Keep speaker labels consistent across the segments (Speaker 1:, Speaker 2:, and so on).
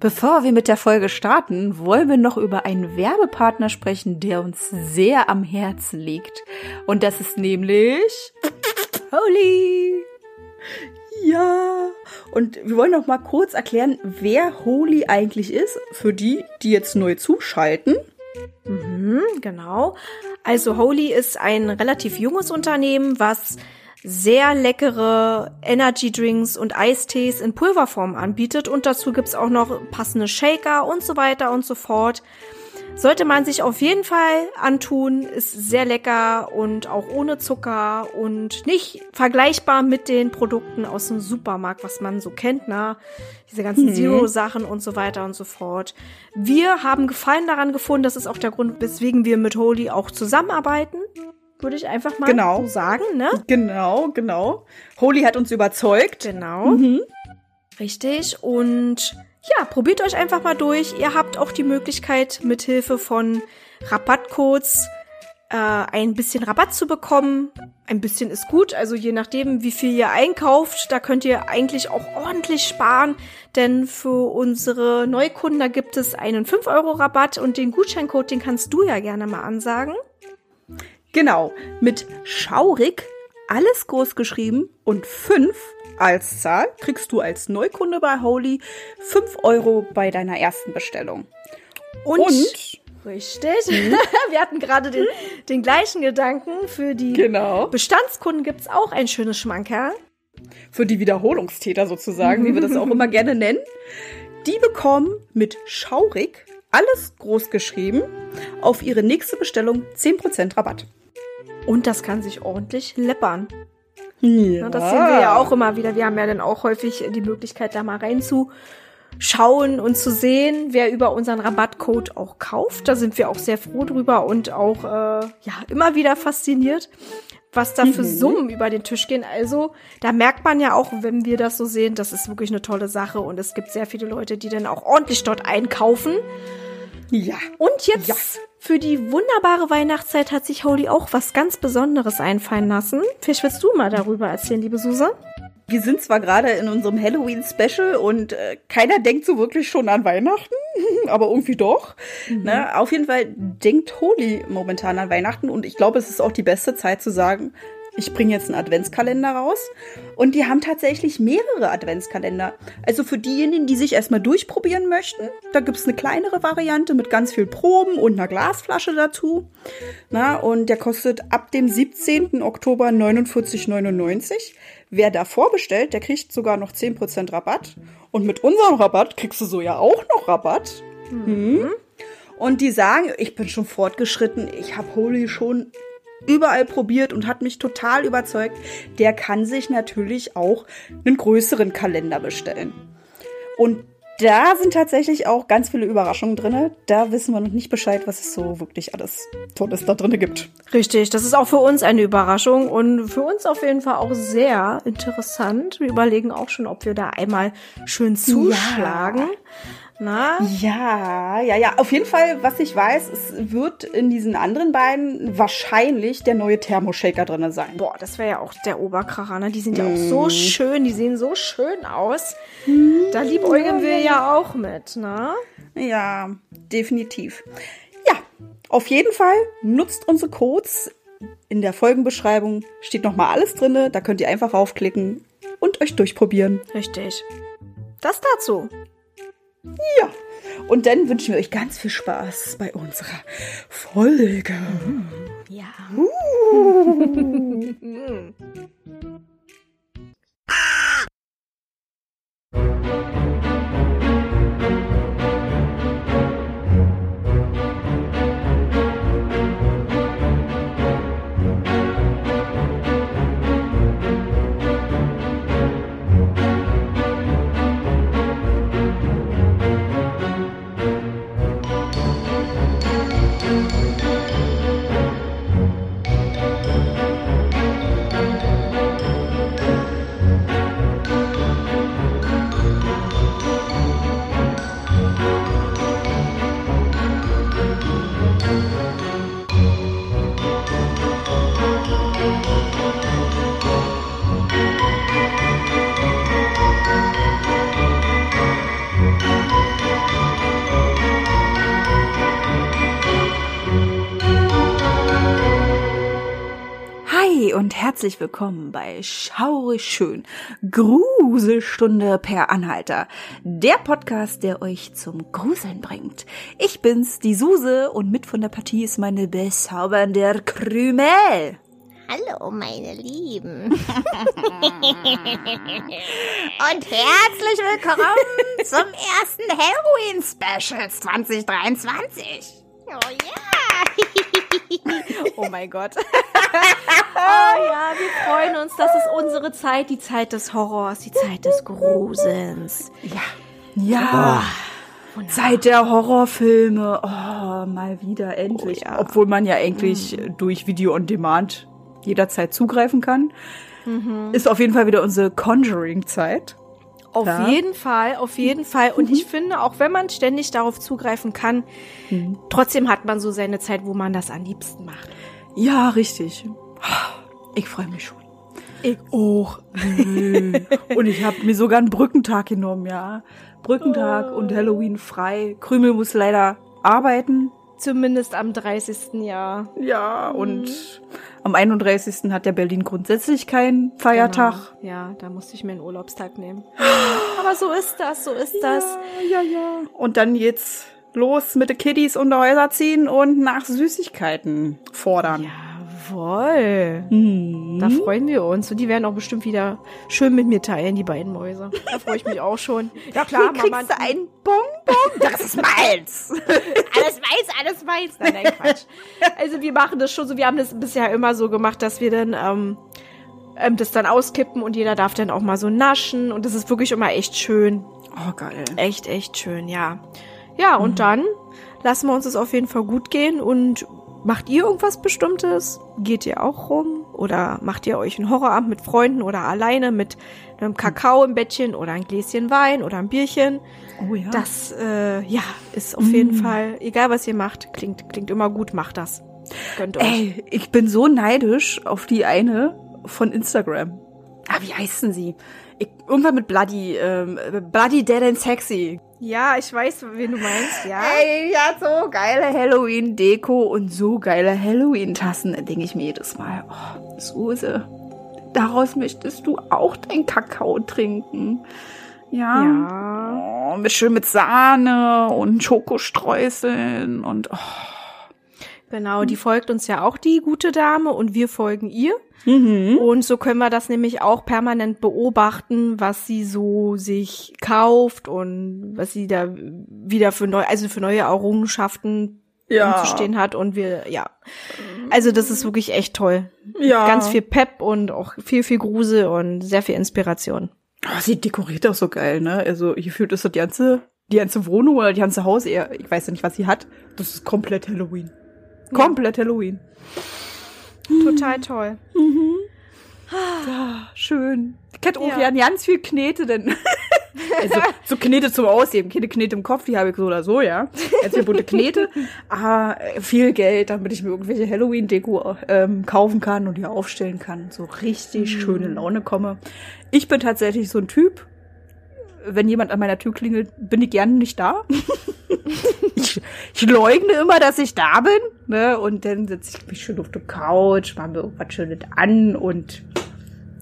Speaker 1: Bevor wir mit der Folge starten, wollen wir noch über einen Werbepartner sprechen, der uns sehr am Herzen liegt. Und das ist nämlich Holy. Ja, und wir wollen noch mal kurz erklären, wer Holy eigentlich ist, für die, die jetzt neu zuschalten.
Speaker 2: Mhm, genau. Also Holy ist ein relativ junges Unternehmen, was sehr leckere Energy Drinks und Eistees in Pulverform anbietet und dazu gibt's auch noch passende Shaker und so weiter und so fort. Sollte man sich auf jeden Fall antun, ist sehr lecker und auch ohne Zucker und nicht vergleichbar mit den Produkten aus dem Supermarkt, was man so kennt, na, diese ganzen mhm. Zero-Sachen und so weiter und so fort. Wir haben Gefallen daran gefunden, das ist auch der Grund, weswegen wir mit Holy auch zusammenarbeiten würde ich einfach mal genau. so sagen, ne?
Speaker 1: Genau, genau. Holy hat uns überzeugt.
Speaker 2: Genau. Mhm. Richtig. Und ja, probiert euch einfach mal durch. Ihr habt auch die Möglichkeit, mithilfe von Rabattcodes äh, ein bisschen Rabatt zu bekommen. Ein bisschen ist gut, also je nachdem, wie viel ihr einkauft, da könnt ihr eigentlich auch ordentlich sparen, denn für unsere Neukunden, da gibt es einen 5-Euro-Rabatt und den Gutscheincode, den kannst du ja gerne mal ansagen.
Speaker 1: Genau, mit schaurig, alles groß geschrieben und 5 als Zahl kriegst du als Neukunde bei Holy 5 Euro bei deiner ersten Bestellung.
Speaker 2: Und, und Richtig. Mhm. Wir hatten gerade den, den gleichen Gedanken. Für die genau. Bestandskunden gibt's auch ein schönes Schmankerl.
Speaker 1: Für die Wiederholungstäter sozusagen, wie wir das auch immer gerne nennen. Die bekommen mit schaurig, alles groß geschrieben, auf ihre nächste Bestellung 10% Rabatt.
Speaker 2: Und das kann sich ordentlich läppern. Ja. Das sehen wir ja auch immer wieder. Wir haben ja dann auch häufig die Möglichkeit, da mal reinzuschauen und zu sehen, wer über unseren Rabattcode auch kauft. Da sind wir auch sehr froh drüber und auch äh, ja immer wieder fasziniert, was da für mhm. Summen über den Tisch gehen. Also da merkt man ja auch, wenn wir das so sehen, das ist wirklich eine tolle Sache und es gibt sehr viele Leute, die dann auch ordentlich dort einkaufen. Ja. Und jetzt ja. Für die wunderbare Weihnachtszeit hat sich Holy auch was ganz Besonderes einfallen lassen. Vielleicht willst du mal darüber erzählen, liebe Suse?
Speaker 1: Wir sind zwar gerade in unserem Halloween-Special und äh, keiner denkt so wirklich schon an Weihnachten, aber irgendwie doch. Mhm. Ne? Auf jeden Fall denkt Holy momentan an Weihnachten und ich glaube, es ist auch die beste Zeit zu sagen, ich bringe jetzt einen Adventskalender raus. Und die haben tatsächlich mehrere Adventskalender. Also für diejenigen, die sich erstmal durchprobieren möchten, da gibt es eine kleinere Variante mit ganz viel Proben und einer Glasflasche dazu. Na, und der kostet ab dem 17. Oktober 49,99. Wer da vorbestellt, der kriegt sogar noch 10% Rabatt. Und mit unserem Rabatt kriegst du so ja auch noch Rabatt. Mhm. Und die sagen, ich bin schon fortgeschritten, ich habe Holy schon überall probiert und hat mich total überzeugt, der kann sich natürlich auch einen größeren Kalender bestellen. Und da sind tatsächlich auch ganz viele Überraschungen drin. Da wissen wir noch nicht Bescheid, was es so wirklich alles Tolles da drin gibt.
Speaker 2: Richtig, das ist auch für uns eine Überraschung und für uns auf jeden Fall auch sehr interessant. Wir überlegen auch schon, ob wir da einmal schön zuschlagen. Ja.
Speaker 1: Na? Ja, ja, ja. Auf jeden Fall, was ich weiß, es wird in diesen anderen beiden wahrscheinlich der neue Thermoshaker drin sein.
Speaker 2: Boah, das wäre ja auch der Oberkracher, ne? Die sind ja mm. auch so mhm. schön, die sehen so schön aus. Mm. Da liebäugeln wir ja auch mit, ne?
Speaker 1: Ja, definitiv. Ja, auf jeden Fall nutzt unsere Codes. In der Folgenbeschreibung steht nochmal alles drin. Da könnt ihr einfach raufklicken und euch durchprobieren.
Speaker 2: Richtig. Das dazu.
Speaker 1: Ja. Und dann wünschen wir euch ganz viel Spaß bei unserer Folge.
Speaker 2: Hm, ja. Uh.
Speaker 1: herzlich willkommen bei Schaurig Schön, Gruselstunde per Anhalter, der Podcast, der euch zum Gruseln bringt. Ich bin's, die Suse, und mit von der Partie ist meine bezaubernde Krümel.
Speaker 3: Hallo, meine Lieben. Und herzlich willkommen zum ersten Halloween-Special 2023. Oh ja.
Speaker 2: Oh mein Gott. oh ja, wir freuen uns. Das ist unsere Zeit, die Zeit des Horrors, die Zeit des Gruselns.
Speaker 1: Ja. Ja. Oh. Zeit der Horrorfilme. Oh, mal wieder, endlich.
Speaker 2: Oh, ja.
Speaker 1: Obwohl man ja eigentlich mhm. durch Video on Demand jederzeit zugreifen kann. Mhm. Ist auf jeden Fall wieder unsere Conjuring-Zeit.
Speaker 2: Auf ja. jeden Fall, auf jeden Fall. Und mhm. ich finde, auch wenn man ständig darauf zugreifen kann, mhm. trotzdem hat man so seine Zeit, wo man das am liebsten macht.
Speaker 1: Ja, richtig. Ich freue mich schon.
Speaker 2: Ich auch.
Speaker 1: und ich habe mir sogar einen Brückentag genommen, ja. Brückentag oh. und Halloween frei. Krümel muss leider arbeiten.
Speaker 2: Zumindest am 30. Jahr.
Speaker 1: Ja, und mhm. am 31. hat der Berlin grundsätzlich keinen Feiertag.
Speaker 2: Genau. Ja, da musste ich mir einen Urlaubstag nehmen. Aber so ist das, so ist
Speaker 1: ja,
Speaker 2: das.
Speaker 1: Ja, ja. Und dann jetzt los mit den Kiddies unter Häuser ziehen und nach Süßigkeiten fordern.
Speaker 2: Ja. Jawohl. Mhm. Da freuen wir uns. Und die werden auch bestimmt wieder schön mit mir teilen, die beiden Mäuse. Da freue ich mich auch schon.
Speaker 1: Ja klar,
Speaker 2: Hier Mama.
Speaker 1: kriegst du einen Bonbon.
Speaker 2: Das ist meins. alles meins, alles meins. Nein, nein, Quatsch. Also wir machen das schon so. Wir haben das bisher immer so gemacht, dass wir dann ähm, ähm, das dann auskippen und jeder darf dann auch mal so naschen. Und das ist wirklich immer echt schön.
Speaker 1: Oh, geil.
Speaker 2: Echt, echt schön, ja. Ja, und mhm. dann lassen wir uns es auf jeden Fall gut gehen und Macht ihr irgendwas Bestimmtes? Geht ihr auch rum? Oder macht ihr euch einen Horrorabend mit Freunden oder alleine mit einem Kakao im Bettchen oder ein Gläschen Wein oder ein Bierchen?
Speaker 1: Oh ja.
Speaker 2: Das, äh, ja, ist auf mm. jeden Fall, egal was ihr macht, klingt, klingt immer gut, macht das.
Speaker 1: Gönnt euch. Ey, ich bin so neidisch auf die eine von Instagram. Ah, wie heißt denn sie? Ich, irgendwann mit Bloody, ähm, Bloody Dead and Sexy.
Speaker 2: Ja, ich weiß, wen du meinst, ja.
Speaker 1: Ey, ja, so geile Halloween-Deko und so geile Halloween-Tassen. Denke ich mir jedes Mal, oh, Suse, daraus möchtest du auch dein Kakao trinken. Ja.
Speaker 2: Ja.
Speaker 1: Oh, mit schön mit Sahne und Schokostreuseln und oh.
Speaker 2: Genau, die folgt uns ja auch, die gute Dame, und wir folgen ihr.
Speaker 1: Mhm.
Speaker 2: Und so können wir das nämlich auch permanent beobachten, was sie so sich kauft und was sie da wieder für neue, also für neue Errungenschaften
Speaker 1: ja.
Speaker 2: zu stehen hat. Und wir, ja. Also das ist wirklich echt toll.
Speaker 1: Ja.
Speaker 2: Ganz viel Pep und auch viel, viel Grusel und sehr viel Inspiration.
Speaker 1: Oh, sie dekoriert auch so geil, ne? Also hier fühlt es so die ganze, die ganze Wohnung oder die ganze Haus eher, ich weiß ja nicht, was sie hat. Das ist komplett Halloween. Komplett ja. Halloween.
Speaker 2: Total toll.
Speaker 1: Mhm. Ja, schön. Ich hätte auch ja. ganz viel Knete, denn also, so Knete zum Ausheben, keine Knete im Kopf, die habe ich so oder so, ja. Jetzt viel bunte Knete, aber viel Geld, damit ich mir irgendwelche Halloween-Deko ähm, kaufen kann und hier aufstellen kann. So richtig mhm. schöne Laune komme. Ich bin tatsächlich so ein Typ, wenn jemand an meiner Tür klingelt, bin ich gerne nicht da. ich, ich leugne immer, dass ich da bin. Ne? Und dann setze ich mich schön auf der Couch, mache mir irgendwas Schönes an und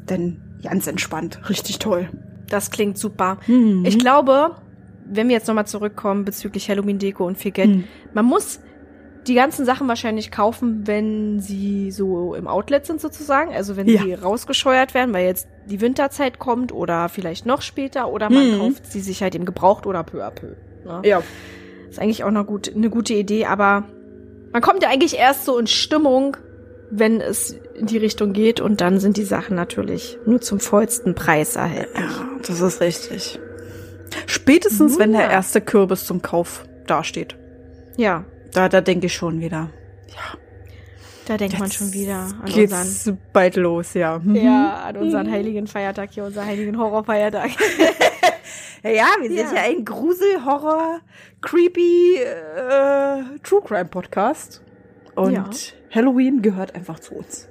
Speaker 1: dann ganz entspannt. Richtig toll.
Speaker 2: Das klingt super. Mhm. Ich glaube, wenn wir jetzt nochmal zurückkommen bezüglich Halloween-Deko und viel Geld, mhm. man muss die ganzen Sachen wahrscheinlich kaufen, wenn sie so im Outlet sind sozusagen, also wenn ja. sie rausgescheuert werden, weil jetzt die Winterzeit kommt oder vielleicht noch später oder man mhm. kauft sie sich halt im Gebraucht oder peu à peu.
Speaker 1: Ne? Ja.
Speaker 2: Ist eigentlich auch eine gute, eine gute Idee, aber man kommt ja eigentlich erst so in Stimmung, wenn es in die Richtung geht und dann sind die Sachen natürlich nur zum vollsten Preis erhältlich.
Speaker 1: Ja, das ist richtig. Spätestens, ja. wenn der erste Kürbis zum Kauf dasteht.
Speaker 2: Ja.
Speaker 1: Da, da denke ich schon wieder. Ja.
Speaker 2: Da denkt Jetzt man schon wieder an
Speaker 1: geht's unseren. bald los, ja.
Speaker 2: Mhm. Ja, an unseren heiligen Feiertag hier, unseren heiligen Horrorfeiertag.
Speaker 1: ja, wir sind ja, ein Grusel, Horror, creepy äh, True Crime Podcast. Und ja. Halloween gehört einfach zu uns.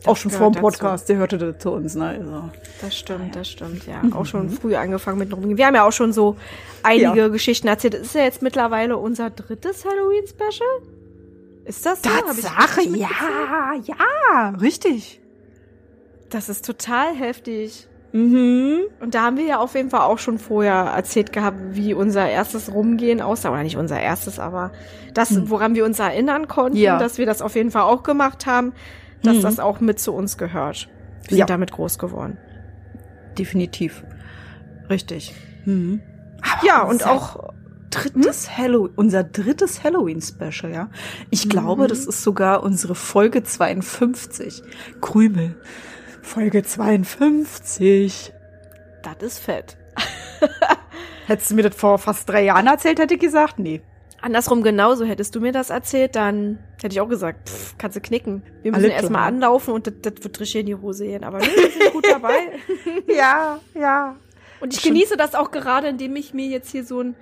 Speaker 1: Das auch schon vor dem Podcast, dazu. der hörte zu uns, ne? Also.
Speaker 2: Das stimmt, das stimmt, ja. Mhm. Auch schon früh angefangen mit Halloween. Wir haben ja auch schon so einige ja. Geschichten erzählt. Das ist ja jetzt mittlerweile unser drittes Halloween-Special. Ist das so?
Speaker 1: Tatsache, ja, ja, richtig.
Speaker 2: Das ist total heftig.
Speaker 1: Mhm.
Speaker 2: Und da haben wir ja auf jeden Fall auch schon vorher erzählt gehabt, wie unser erstes Rumgehen aussah. Oder nicht unser erstes, aber das, woran wir uns erinnern konnten,
Speaker 1: Ja.
Speaker 2: dass wir das auf jeden Fall auch gemacht haben, dass
Speaker 1: Mhm.
Speaker 2: das auch mit zu uns gehört. Wir
Speaker 1: Ja.
Speaker 2: sind damit groß geworden.
Speaker 1: Definitiv. Richtig.
Speaker 2: Ja, und auch
Speaker 1: drittes Halloween, unser drittes Halloween-Special, ja. Ich glaube, das ist sogar unsere Folge 52. Krümel. Folge 52.
Speaker 2: das ist fett.
Speaker 1: Hättest du mir das vor fast drei Jahren erzählt, hätte ich gesagt, nee.
Speaker 2: Andersrum genauso, hättest du mir das erzählt, dann hätte ich auch gesagt, pff, kannst du knicken. Wir müssen erstmal anlaufen und das, das wird richtig in die Hose gehen. Aber wir sind gut dabei.
Speaker 1: Ja, ja.
Speaker 2: Und ich
Speaker 1: Schon-
Speaker 2: genieße das auch gerade, indem ich mir jetzt hier so einen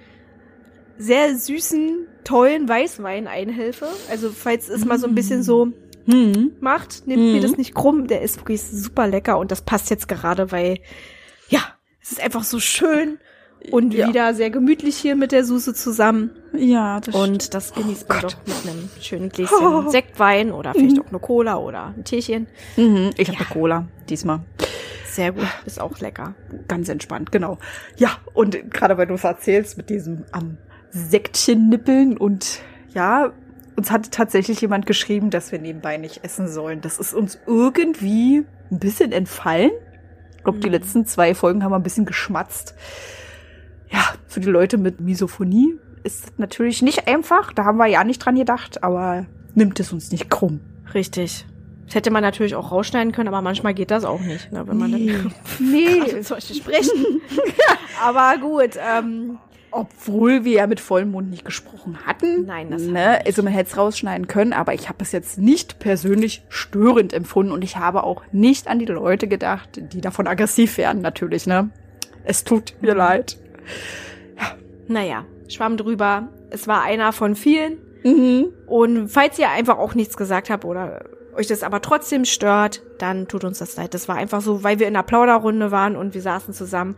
Speaker 2: sehr süßen, tollen Weißwein einhelfe. Also falls es mal so ein bisschen so
Speaker 1: Hm.
Speaker 2: macht, nehmt mir das nicht krumm. Der ist wirklich super lecker und das passt jetzt gerade, weil ja, es ist einfach so schön und
Speaker 1: Ja.
Speaker 2: wieder sehr gemütlich hier mit der Soße zusammen.
Speaker 1: Ja, das
Speaker 2: Und das genießt man
Speaker 1: Gott.
Speaker 2: doch mit einem schönen Gläschen Sektwein oder vielleicht auch eine Cola oder ein Teechen.
Speaker 1: Mhm, ich habe eine Cola diesmal.
Speaker 2: Sehr gut, ist auch lecker.
Speaker 1: Ganz entspannt, genau. Ja, und gerade weil du es erzählst mit diesem am Sektchen nippeln und ja, uns hat tatsächlich jemand geschrieben, dass wir nebenbei nicht essen sollen. Das ist uns irgendwie ein bisschen entfallen. Ich glaube, die letzten zwei Folgen haben wir ein bisschen geschmatzt. Ja, für die Leute mit Misophonie ist natürlich nicht einfach. Da haben wir ja nicht dran gedacht, aber nimmt es uns nicht krumm.
Speaker 2: Richtig. Das hätte man natürlich auch rausschneiden können, aber manchmal geht das auch nicht, ne, wenn man dann
Speaker 1: Nee.
Speaker 2: zum Beispiel sprechen. aber gut, ähm,
Speaker 1: Obwohl wir ja mit vollem Mund nicht gesprochen hatten.
Speaker 2: Nein, das
Speaker 1: ne?
Speaker 2: nicht.
Speaker 1: Also man hätte es rausschneiden können, aber ich habe es jetzt nicht persönlich störend empfunden und ich habe auch nicht an die Leute gedacht, die davon aggressiv werden, natürlich, ne? Es tut mir leid.
Speaker 2: Naja, Schwamm drüber. Es war einer von vielen.
Speaker 1: Mhm.
Speaker 2: Und falls ihr einfach auch nichts gesagt habt oder euch das aber trotzdem stört, dann tut uns das leid. Das war einfach so, weil wir in einer Plauderrunde waren und wir saßen zusammen.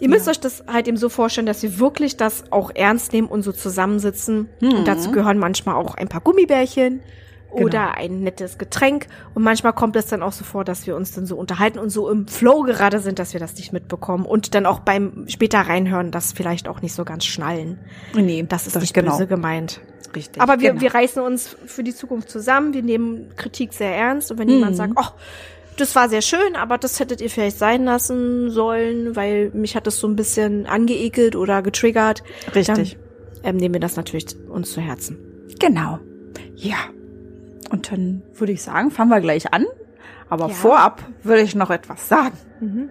Speaker 2: Ihr müsst euch das halt eben so vorstellen, dass wir wirklich das auch ernst nehmen und so zusammensitzen. Und dazu gehören manchmal auch ein paar Gummibärchen oder ein nettes Getränk. Und manchmal kommt es dann auch so vor, dass wir uns dann so unterhalten und so im Flow gerade sind, dass wir das nicht mitbekommen. Und dann auch beim später reinhören, das vielleicht auch nicht so ganz schnallen.
Speaker 1: Nee,
Speaker 2: Das ist
Speaker 1: das
Speaker 2: nicht
Speaker 1: genau.
Speaker 2: böse gemeint.
Speaker 1: Richtig.
Speaker 2: Aber wir,
Speaker 1: genau.
Speaker 2: wir reißen uns für die Zukunft zusammen. Wir nehmen Kritik sehr ernst. Und wenn jemand sagt, oh, das war sehr schön, aber das hättet ihr vielleicht sein lassen sollen, weil mich hat das so ein bisschen angeekelt oder getriggert.
Speaker 1: Richtig.
Speaker 2: Dann ähm, nehmen wir das natürlich uns zu Herzen.
Speaker 1: Genau. Ja. Und dann würde ich sagen, fangen wir gleich an. Aber
Speaker 2: Ja.
Speaker 1: vorab würde ich noch etwas sagen.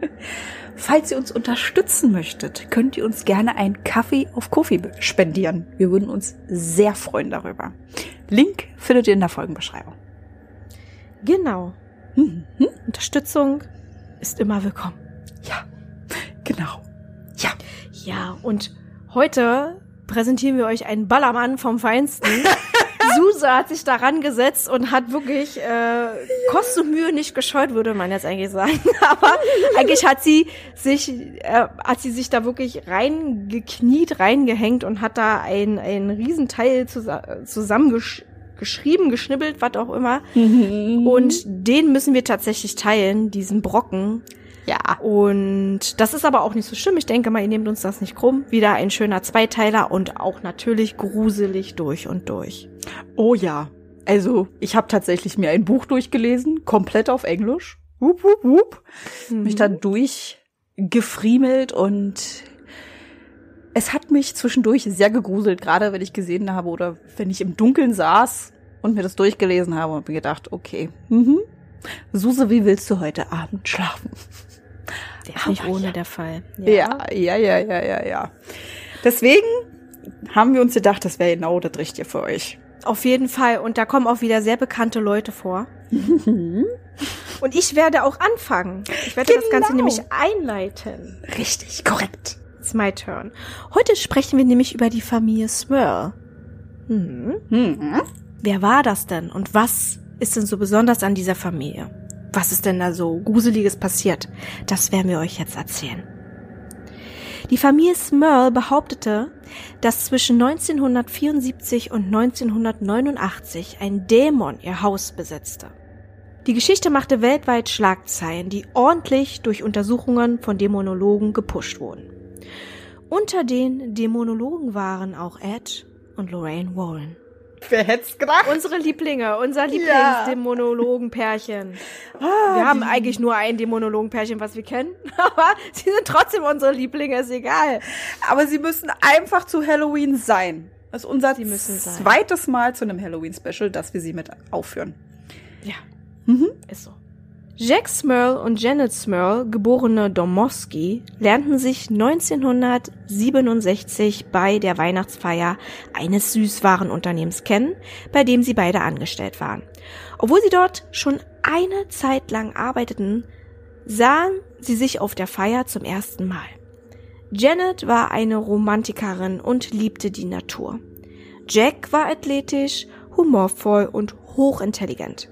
Speaker 1: Falls ihr uns unterstützen möchtet, könnt ihr uns gerne einen Kaffee auf Kofi spendieren. Wir würden uns sehr freuen darüber. Link findet ihr in der Folgenbeschreibung.
Speaker 2: Genau. Unterstützung ist immer willkommen.
Speaker 1: Ja, genau. Ja,
Speaker 2: Ja, und heute präsentieren wir euch einen Ballermann vom Feinsten. Suse hat sich daran gesetzt und hat wirklich äh, Kost und Mühe nicht gescheut, würde man jetzt eigentlich sagen. Aber eigentlich hat sie sich, äh, hat sie sich da wirklich reingekniet, reingehängt und hat da ein, ein Riesenteil zusa zusammengeschrieben, geschnibbelt, was auch immer. Und den müssen wir tatsächlich teilen, diesen Brocken.
Speaker 1: ja.
Speaker 2: Und das ist aber auch nicht so schlimm. Ich denke mal, ihr nehmt uns das nicht krumm. Wieder ein schöner Zweiteiler und auch natürlich gruselig durch und durch.
Speaker 1: Oh ja. Also, ich habe tatsächlich mir ein Buch durchgelesen, komplett auf Englisch. Wup, wup, wup. Mich da durchgefriemelt und es hat mich zwischendurch sehr gegruselt, gerade wenn ich gesehen habe oder wenn ich im Dunkeln saß und mir das durchgelesen habe und mir gedacht, okay, mhm. Suse, wie willst du heute Abend schlafen?
Speaker 2: Der ist nicht
Speaker 1: Aber
Speaker 2: ohne
Speaker 1: ja.
Speaker 2: der Fall.
Speaker 1: Ja, ja, ja, ja, ja, ja. Deswegen haben wir uns gedacht, das wäre genau das Richtige für euch.
Speaker 2: Auf jeden Fall. Und da kommen auch wieder sehr bekannte Leute vor. und ich werde auch anfangen. Ich werde das Ganze
Speaker 1: Genau.
Speaker 2: nämlich einleiten.
Speaker 1: Richtig, korrekt.
Speaker 2: It's my turn. Heute sprechen wir nämlich über die Familie Smurl. Hm.
Speaker 1: Mhm.
Speaker 2: Wer war das denn und was ist denn so besonders an dieser Familie? Was ist denn da so Gruseliges passiert? Das werden wir euch jetzt erzählen. Die Familie Smurl behauptete, dass zwischen 1974 und 1989 ein Dämon ihr Haus besetzte. Die Geschichte machte weltweit Schlagzeilen, die ordentlich durch Untersuchungen von Dämonologen gepusht wurden. Unter den Dämonologen waren auch Ed und Lorraine Warren.
Speaker 1: Wer hätte es gedacht?
Speaker 2: Unsere Lieblinge, unser
Speaker 1: Ja.
Speaker 2: Lieblingsdämonologenpärchen. wir haben eigentlich nur ein Dämonologenpärchen, was wir kennen, aber sie sind trotzdem unsere Lieblinge, ist egal.
Speaker 1: Aber sie müssen einfach zu Halloween sein. Das ist unser
Speaker 2: Sie müssen sein.
Speaker 1: zweites Mal zu einem Halloween-Special, dass wir sie mit aufführen.
Speaker 2: Ja, ist so. Jack Smurl und Janet Smurl, geborene Domowski, lernten sich 1967 bei der Weihnachtsfeier eines Süßwarenunternehmens kennen, bei dem sie beide angestellt waren. Obwohl sie dort schon eine Zeit lang arbeiteten, sahen sie sich auf der Feier zum ersten Mal. Janet war eine Romantikerin und liebte die Natur. Jack war athletisch, humorvoll und hochintelligent.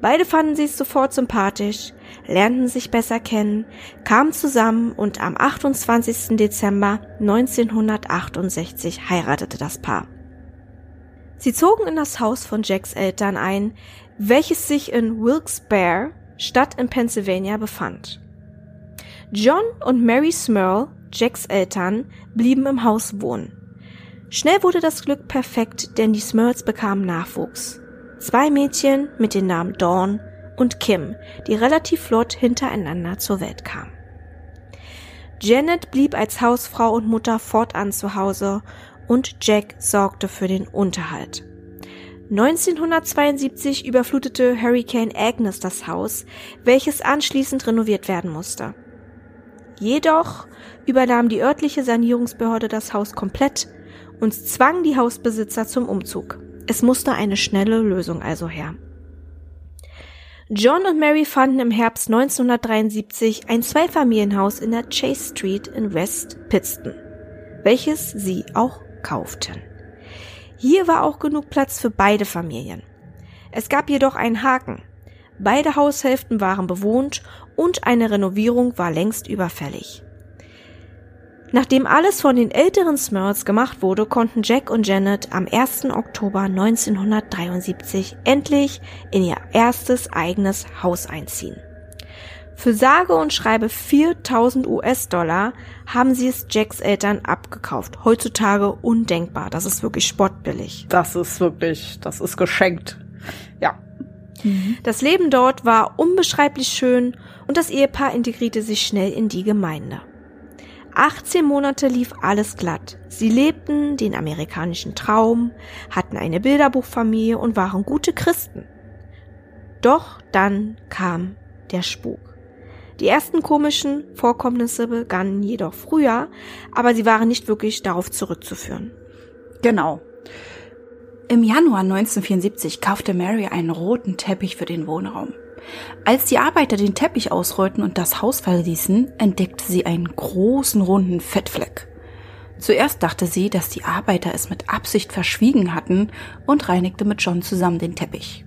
Speaker 2: Beide fanden sich sofort sympathisch, lernten sich besser kennen, kamen zusammen und am 28. Dezember 1968 heiratete das Paar. Sie zogen in das Haus von Jacks Eltern ein, welches sich in Wilkes-Barre, Stadt in Pennsylvania, befand. John und Mary Smurl, Jacks Eltern, blieben im Haus wohnen. Schnell wurde das Glück perfekt, denn die Smurls bekamen Nachwuchs. Zwei Mädchen mit den Namen Dawn und Kim, die relativ flott hintereinander zur Welt kamen. Janet blieb als Hausfrau und Mutter fortan zu Hause und Jack sorgte für den Unterhalt. 1972 überflutete Hurricane Agnes das Haus, welches anschließend renoviert werden musste. Jedoch übernahm die örtliche Sanierungsbehörde das Haus komplett und zwang die Hausbesitzer zum Umzug. Es musste eine schnelle Lösung also her. John und Mary fanden im Herbst 1973 ein Zweifamilienhaus in der Chase Street in West Pittston, welches sie auch kauften. Hier war auch genug Platz für beide Familien. Es gab jedoch einen Haken. Beide Haushälften waren bewohnt und eine Renovierung war längst überfällig. Nachdem alles von den älteren Smurls gemacht wurde, konnten Jack und Janet am 1. Oktober 1973 endlich in ihr erstes eigenes Haus einziehen. Für sage und schreibe 4000 US-Dollar haben sie es Jacks Eltern abgekauft. Heutzutage undenkbar. Das ist wirklich spottbillig.
Speaker 1: Das ist wirklich, das ist geschenkt. Ja.
Speaker 2: Das Leben dort war unbeschreiblich schön und das Ehepaar integrierte sich schnell in die Gemeinde. 18 Monate lief alles glatt. Sie lebten den amerikanischen Traum, hatten eine Bilderbuchfamilie und waren gute Christen. Doch dann kam der Spuk. Die ersten komischen Vorkommnisse begannen jedoch früher, aber sie waren nicht wirklich darauf zurückzuführen.
Speaker 1: Genau. Im Januar 1974 kaufte Mary einen roten Teppich für den Wohnraum. Als die Arbeiter den Teppich ausrollten und das Haus verließen, entdeckte sie einen großen runden Fettfleck. Zuerst dachte sie, dass die Arbeiter es mit Absicht verschwiegen hatten und reinigte mit John zusammen den Teppich.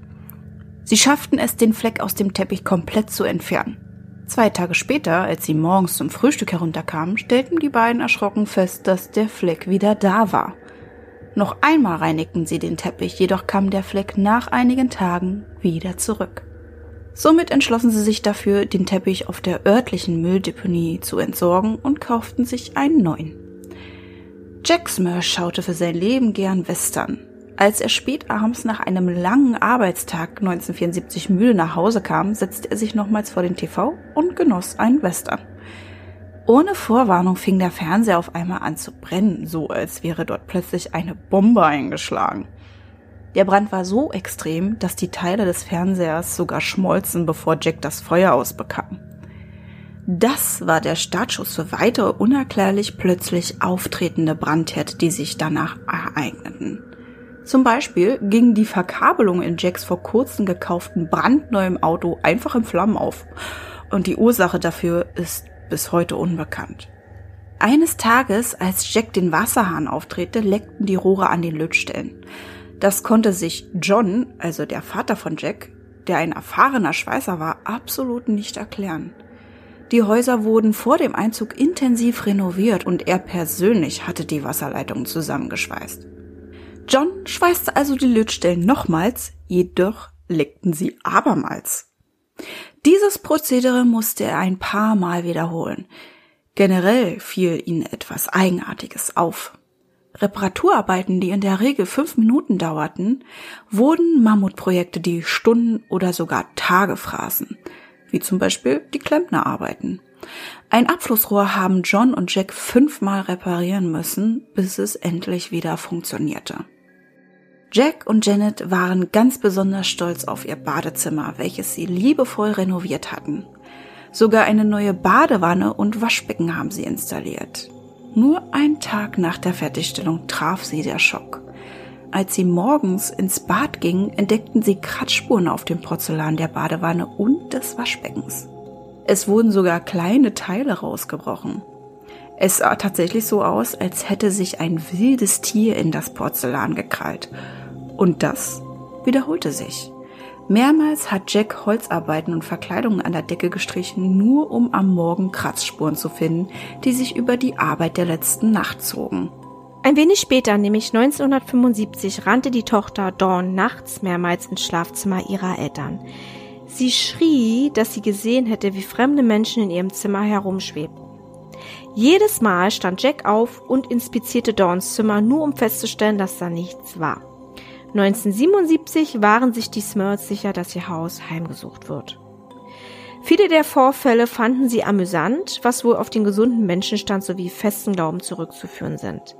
Speaker 1: Sie schafften es, den Fleck aus dem Teppich komplett zu entfernen. Zwei Tage später, als sie morgens zum Frühstück herunterkamen, stellten die beiden erschrocken fest, dass der Fleck wieder da war. Noch einmal reinigten sie den Teppich, jedoch kam der Fleck nach einigen Tagen wieder zurück. Somit entschlossen sie sich dafür, den Teppich auf der örtlichen Mülldeponie zu entsorgen und kauften sich einen neuen. Jack Smurf schaute für sein Leben gern Western. Als er spät abends nach einem langen Arbeitstag 1974 müde nach Hause kam, setzte er sich nochmals vor den TV und genoss einen Western. Ohne Vorwarnung fing der Fernseher auf einmal an zu brennen, so als wäre dort plötzlich eine Bombe eingeschlagen. Der Brand war so extrem, dass die Teile des Fernsehers sogar schmolzen, bevor Jack das Feuer ausbekam. Das war der Startschuss für weitere unerklärlich plötzlich auftretende Brandherde, die sich danach ereigneten. Zum Beispiel ging die Verkabelung in Jacks vor kurzem gekauften brandneuem Auto einfach in Flammen auf. Und die Ursache dafür ist bis heute unbekannt. Eines Tages, als Jack den Wasserhahn auftrete, leckten die Rohre an den Lötstellen. Das konnte sich John, also der Vater von Jack, der ein erfahrener Schweißer war, absolut nicht erklären. Die Häuser wurden vor dem Einzug intensiv renoviert und er persönlich hatte die Wasserleitungen zusammengeschweißt. John schweißte also die Lötstellen nochmals, jedoch leckten sie abermals. Dieses Prozedere musste er ein paar Mal wiederholen. Generell fiel ihnen etwas Eigenartiges auf. Reparaturarbeiten, die in der Regel fünf Minuten dauerten, wurden Mammutprojekte, die Stunden oder sogar Tage fraßen, wie zum Beispiel die Klempnerarbeiten. Ein Abflussrohr haben John und Jack fünfmal reparieren müssen, bis es endlich wieder funktionierte. Jack und Janet waren ganz besonders stolz auf ihr Badezimmer, welches sie liebevoll renoviert hatten. Sogar eine neue Badewanne und Waschbecken haben sie installiert. Nur ein Tag nach der Fertigstellung traf sie der Schock. Als sie morgens ins Bad gingen, entdeckten sie Kratzspuren auf dem Porzellan der Badewanne und des Waschbeckens. Es wurden sogar kleine Teile rausgebrochen. Es sah tatsächlich so aus, als hätte sich ein wildes Tier in das Porzellan gekrallt. Und das wiederholte sich. Mehrmals hat Jack Holzarbeiten und Verkleidungen an der Decke gestrichen, nur um am Morgen Kratzspuren zu finden, die sich über die Arbeit der letzten Nacht zogen.
Speaker 2: Ein wenig später, nämlich 1975, rannte die Tochter Dawn nachts mehrmals ins Schlafzimmer ihrer Eltern. Sie schrie, dass sie gesehen hätte, wie fremde Menschen in ihrem Zimmer herumschwebten. Jedes Mal stand Jack auf und inspizierte Dawns Zimmer, nur um festzustellen, dass da nichts war. 1977 waren sich die Smurfs sicher, dass ihr Haus heimgesucht wird. Viele der Vorfälle fanden sie amüsant, was wohl auf den gesunden Menschenstand sowie festen Glauben zurückzuführen sind.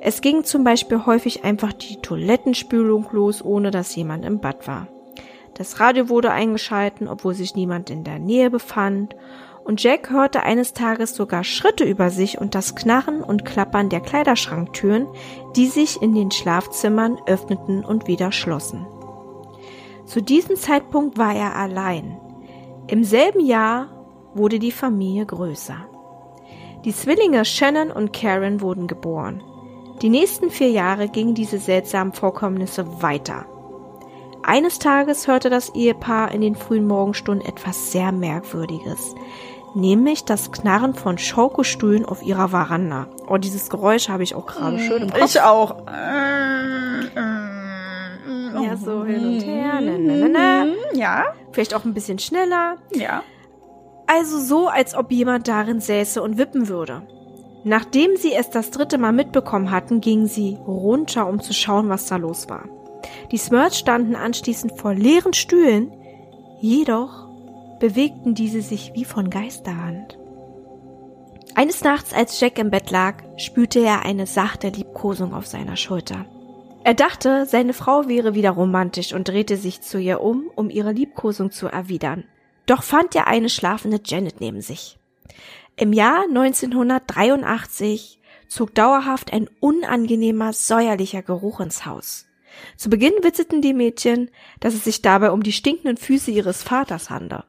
Speaker 2: Es ging zum Beispiel häufig einfach die Toilettenspülung los, ohne dass jemand im Bad war. Das Radio wurde eingeschalten, obwohl sich niemand in der Nähe befand, und Jack hörte eines Tages sogar Schritte über sich und das Knarren und Klappern der Kleiderschranktüren, die sich in den Schlafzimmern öffneten und wieder schlossen. Zu diesem Zeitpunkt war er allein. Im selben Jahr wurde die Familie größer. Die Zwillinge Shannon und Karen wurden geboren. Die nächsten vier Jahre gingen diese seltsamen Vorkommnisse weiter. Eines Tages hörte das Ehepaar in den frühen Morgenstunden etwas sehr Merkwürdiges nämlich das Knarren von Schaukelstühlen auf ihrer Veranda. Oh, dieses Geräusch habe ich auch gerade schön im Kopf.
Speaker 1: Ich auch.
Speaker 2: Ja, so hin und her. Na, na, na, na.
Speaker 1: Ja,
Speaker 2: Vielleicht auch ein bisschen schneller.
Speaker 1: ja.
Speaker 2: Also so, als ob jemand darin säße und wippen würde. Nachdem sie es das dritte Mal mitbekommen hatten, gingen sie runter, um zu schauen, was da los war. Die Smurfs standen anschließend vor leeren Stühlen, jedoch bewegten diese sich wie von Geisterhand. Eines Nachts, als Jack im Bett lag, spürte er eine sachte Liebkosung auf seiner Schulter. Er dachte, seine Frau wäre wieder romantisch und drehte sich zu ihr um, um ihre Liebkosung zu erwidern. Doch fand er eine schlafende Janet neben sich. Im Jahr 1983 zog dauerhaft ein unangenehmer, säuerlicher Geruch ins Haus. Zu Beginn witzeten die Mädchen, dass es sich dabei um die stinkenden Füße ihres Vaters handle.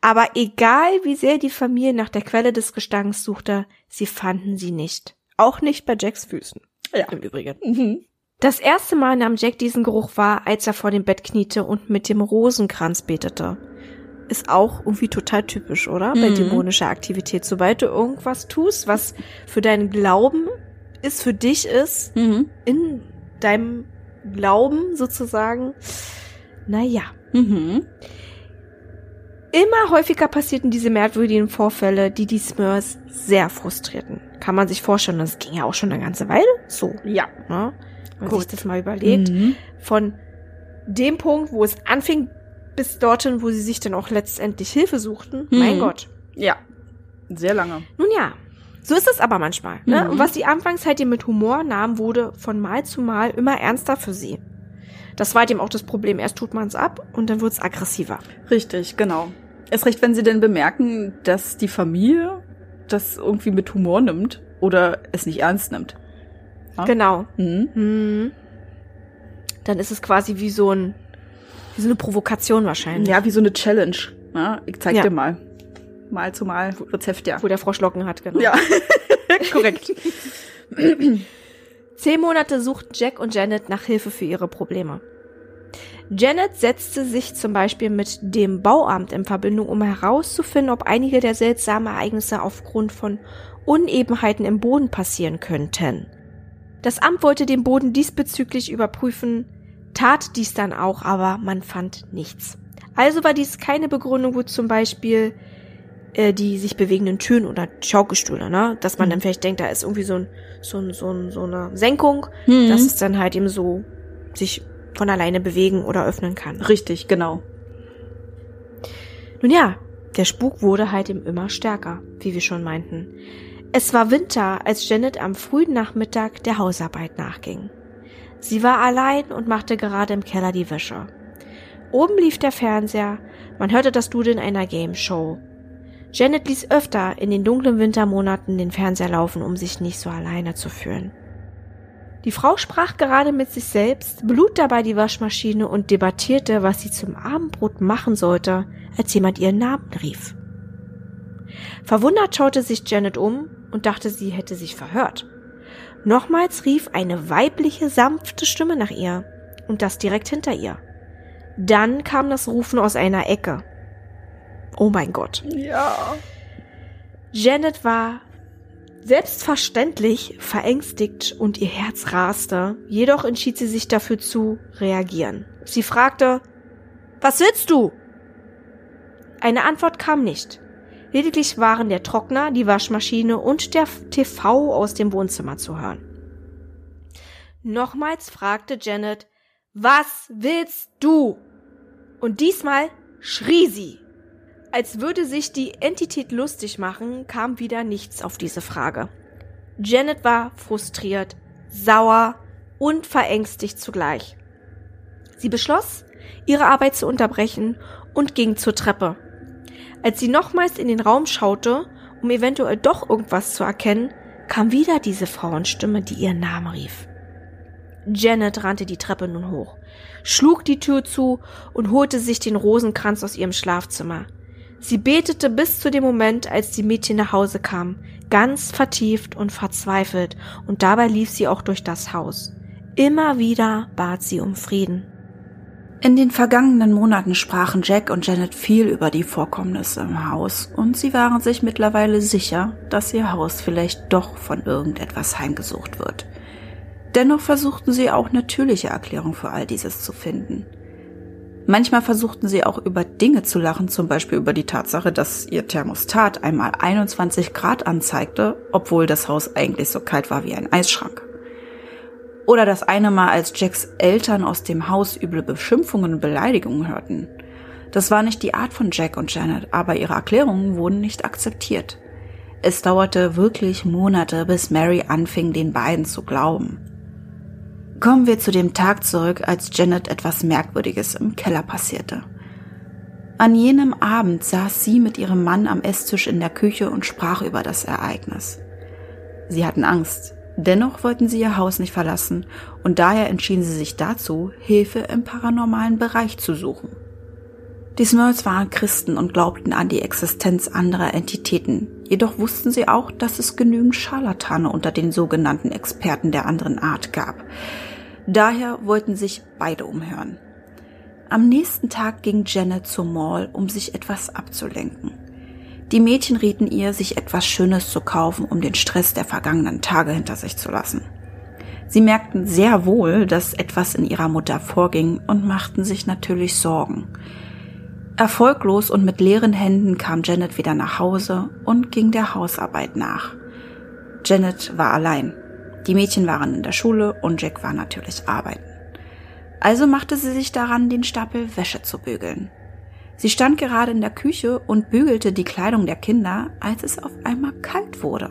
Speaker 2: Aber egal wie sehr die Familie nach der Quelle des Gestanks suchte, sie fanden sie nicht. Auch nicht bei Jacks Füßen.
Speaker 1: Ja.
Speaker 2: Im Übrigen.
Speaker 1: Mhm.
Speaker 2: Das erste Mal nahm Jack diesen Geruch wahr, als er vor dem Bett kniete und mit dem Rosenkranz betete. Ist auch irgendwie total typisch, oder? Bei
Speaker 1: Mhm.
Speaker 2: dämonischer Aktivität. Sobald du irgendwas tust, was für deinen Glauben ist, für dich ist,
Speaker 1: Mhm.
Speaker 2: in deinem Glauben sozusagen, naja.
Speaker 1: Mhm.
Speaker 2: Immer häufiger passierten diese merkwürdigen Vorfälle, die die Smurfs sehr frustrierten. Kann man sich vorstellen, das ging ja auch schon eine ganze Weile so.
Speaker 1: Ja.
Speaker 2: Ne? Wenn man sich das mal überlegt.
Speaker 1: Mhm.
Speaker 2: Von dem Punkt, wo es anfing, bis dorthin, wo sie sich dann auch letztendlich Hilfe suchten.
Speaker 1: Mhm.
Speaker 2: Mein Gott.
Speaker 1: Ja. Sehr lange.
Speaker 2: Nun ja, so ist es aber manchmal. Ne?
Speaker 1: Mhm.
Speaker 2: Und was die Anfangszeit ihr mit Humor nahm, wurde von Mal zu Mal immer ernster für sie. Das war halt eben auch das Problem. Erst tut man es ab und dann wird es aggressiver.
Speaker 1: Richtig, genau. Erst recht, wenn sie denn bemerken, dass die Familie das irgendwie mit Humor nimmt oder es nicht ernst nimmt. Ja.
Speaker 2: Genau.
Speaker 1: Mhm.
Speaker 2: Mhm. Dann ist es quasi wie so ein, wie so eine Provokation wahrscheinlich.
Speaker 1: Ja, wie so eine Challenge. Ja, ich zeig
Speaker 2: Ja.
Speaker 1: dir mal. Mal zu mal Rezept, ja.
Speaker 2: Wo der Frosch Locken hat, genau.
Speaker 1: Ja, korrekt.
Speaker 2: Zehn Monate suchten Jack und Janet nach Hilfe für ihre Probleme. Janet setzte sich zum Beispiel mit dem Bauamt in Verbindung, um herauszufinden, ob einige der seltsamen Ereignisse aufgrund von Unebenheiten im Boden passieren könnten. Das Amt wollte den Boden diesbezüglich überprüfen, tat dies dann auch, aber man fand nichts. Also war dies keine Begründung, wo zum Beispiel äh, die sich bewegenden Türen oder Schaukelstühle, ne? Dass man
Speaker 1: Mhm.
Speaker 2: dann vielleicht denkt, da ist irgendwie so ein, so ein, so ein, so eine Senkung,
Speaker 1: Mhm.
Speaker 2: dass es dann halt eben so sich von alleine bewegen oder öffnen kann.
Speaker 1: Richtig, genau.
Speaker 2: Nun ja, der Spuk wurde halt eben immer stärker, wie wir schon meinten. Es war Winter, als Janet am frühen Nachmittag der Hausarbeit nachging. Sie war allein und machte gerade im Keller die Wäsche. Oben lief der Fernseher, man hörte das Dudeln einer Game Show. Janet ließ öfter in den dunklen Wintermonaten den Fernseher laufen, um sich nicht so alleine zu fühlen. Die Frau sprach gerade mit sich selbst, blut dabei die Waschmaschine und debattierte, was sie zum Abendbrot machen sollte, als jemand ihren Namen rief. Verwundert schaute sich Janet um und dachte, sie hätte sich verhört. Nochmals rief eine weibliche, sanfte Stimme nach ihr und das direkt hinter ihr. Dann kam das Rufen aus einer Ecke. Oh mein Gott.
Speaker 1: Ja.
Speaker 2: Janet war selbstverständlich verängstigt und ihr Herz raste, jedoch entschied sie sich dafür zu reagieren. Sie fragte, was willst du? Eine Antwort kam nicht. Lediglich waren der Trockner, die Waschmaschine und der TV aus dem Wohnzimmer zu hören. Nochmals fragte Janet, was willst du? Und diesmal schrie sie. Als würde sich die Entität lustig machen, kam wieder nichts auf diese Frage. Janet war frustriert, sauer und verängstigt zugleich. Sie beschloss, ihre Arbeit zu unterbrechen und ging zur Treppe. Als sie nochmals in den Raum schaute, um eventuell doch irgendwas zu erkennen, kam wieder diese Frauenstimme, die ihren Namen rief. Janet rannte die Treppe nun hoch, schlug die Tür zu und holte sich den Rosenkranz aus ihrem Schlafzimmer. Sie betete bis zu dem Moment, als die Mädchen nach Hause kamen, ganz vertieft und verzweifelt, und dabei lief sie auch durch das Haus. Immer wieder bat sie um Frieden.
Speaker 1: In den vergangenen Monaten sprachen Jack und Janet viel über die Vorkommnisse im Haus und sie waren sich mittlerweile sicher, dass ihr Haus vielleicht doch von irgendetwas heimgesucht wird. Dennoch versuchten sie auch natürliche Erklärungen für all dieses zu finden. Manchmal versuchten sie auch über Dinge zu lachen, zum Beispiel über die Tatsache, dass ihr Thermostat einmal 21 Grad anzeigte, obwohl das Haus eigentlich so kalt war wie ein Eisschrank. Oder das eine Mal, als Jacks Eltern aus dem Haus üble Beschimpfungen und Beleidigungen hörten. Das war nicht die Art von Jack und Janet, aber ihre Erklärungen wurden nicht akzeptiert. Es dauerte wirklich Monate, bis Mary anfing, den beiden zu glauben. Kommen wir zu dem Tag zurück, als Janet etwas Merkwürdiges im Keller passierte. An jenem Abend saß sie mit ihrem Mann am Esstisch in der Küche und sprach über das Ereignis. Sie hatten Angst, dennoch wollten sie ihr Haus nicht verlassen und daher entschieden sie sich dazu, Hilfe im paranormalen Bereich zu suchen. Die Smurls waren Christen und glaubten an die Existenz anderer Entitäten, jedoch wussten sie auch, dass es genügend Scharlatane unter den sogenannten Experten der anderen Art gab. Daher wollten sich beide umhören. Am nächsten Tag ging Janet zur Mall, um sich etwas abzulenken. Die Mädchen rieten ihr, sich etwas Schönes zu kaufen, um den Stress der vergangenen Tage hinter sich zu lassen. Sie merkten sehr wohl, dass etwas in ihrer Mutter vorging und machten sich natürlich Sorgen. Erfolglos und mit leeren Händen kam Janet wieder nach Hause und ging der Hausarbeit nach. Janet war allein. Die Mädchen waren in der Schule und Jack war natürlich arbeiten. Also machte sie sich daran, den Stapel Wäsche zu bügeln. Sie stand gerade in der Küche und bügelte die Kleidung der Kinder, als es auf einmal kalt wurde.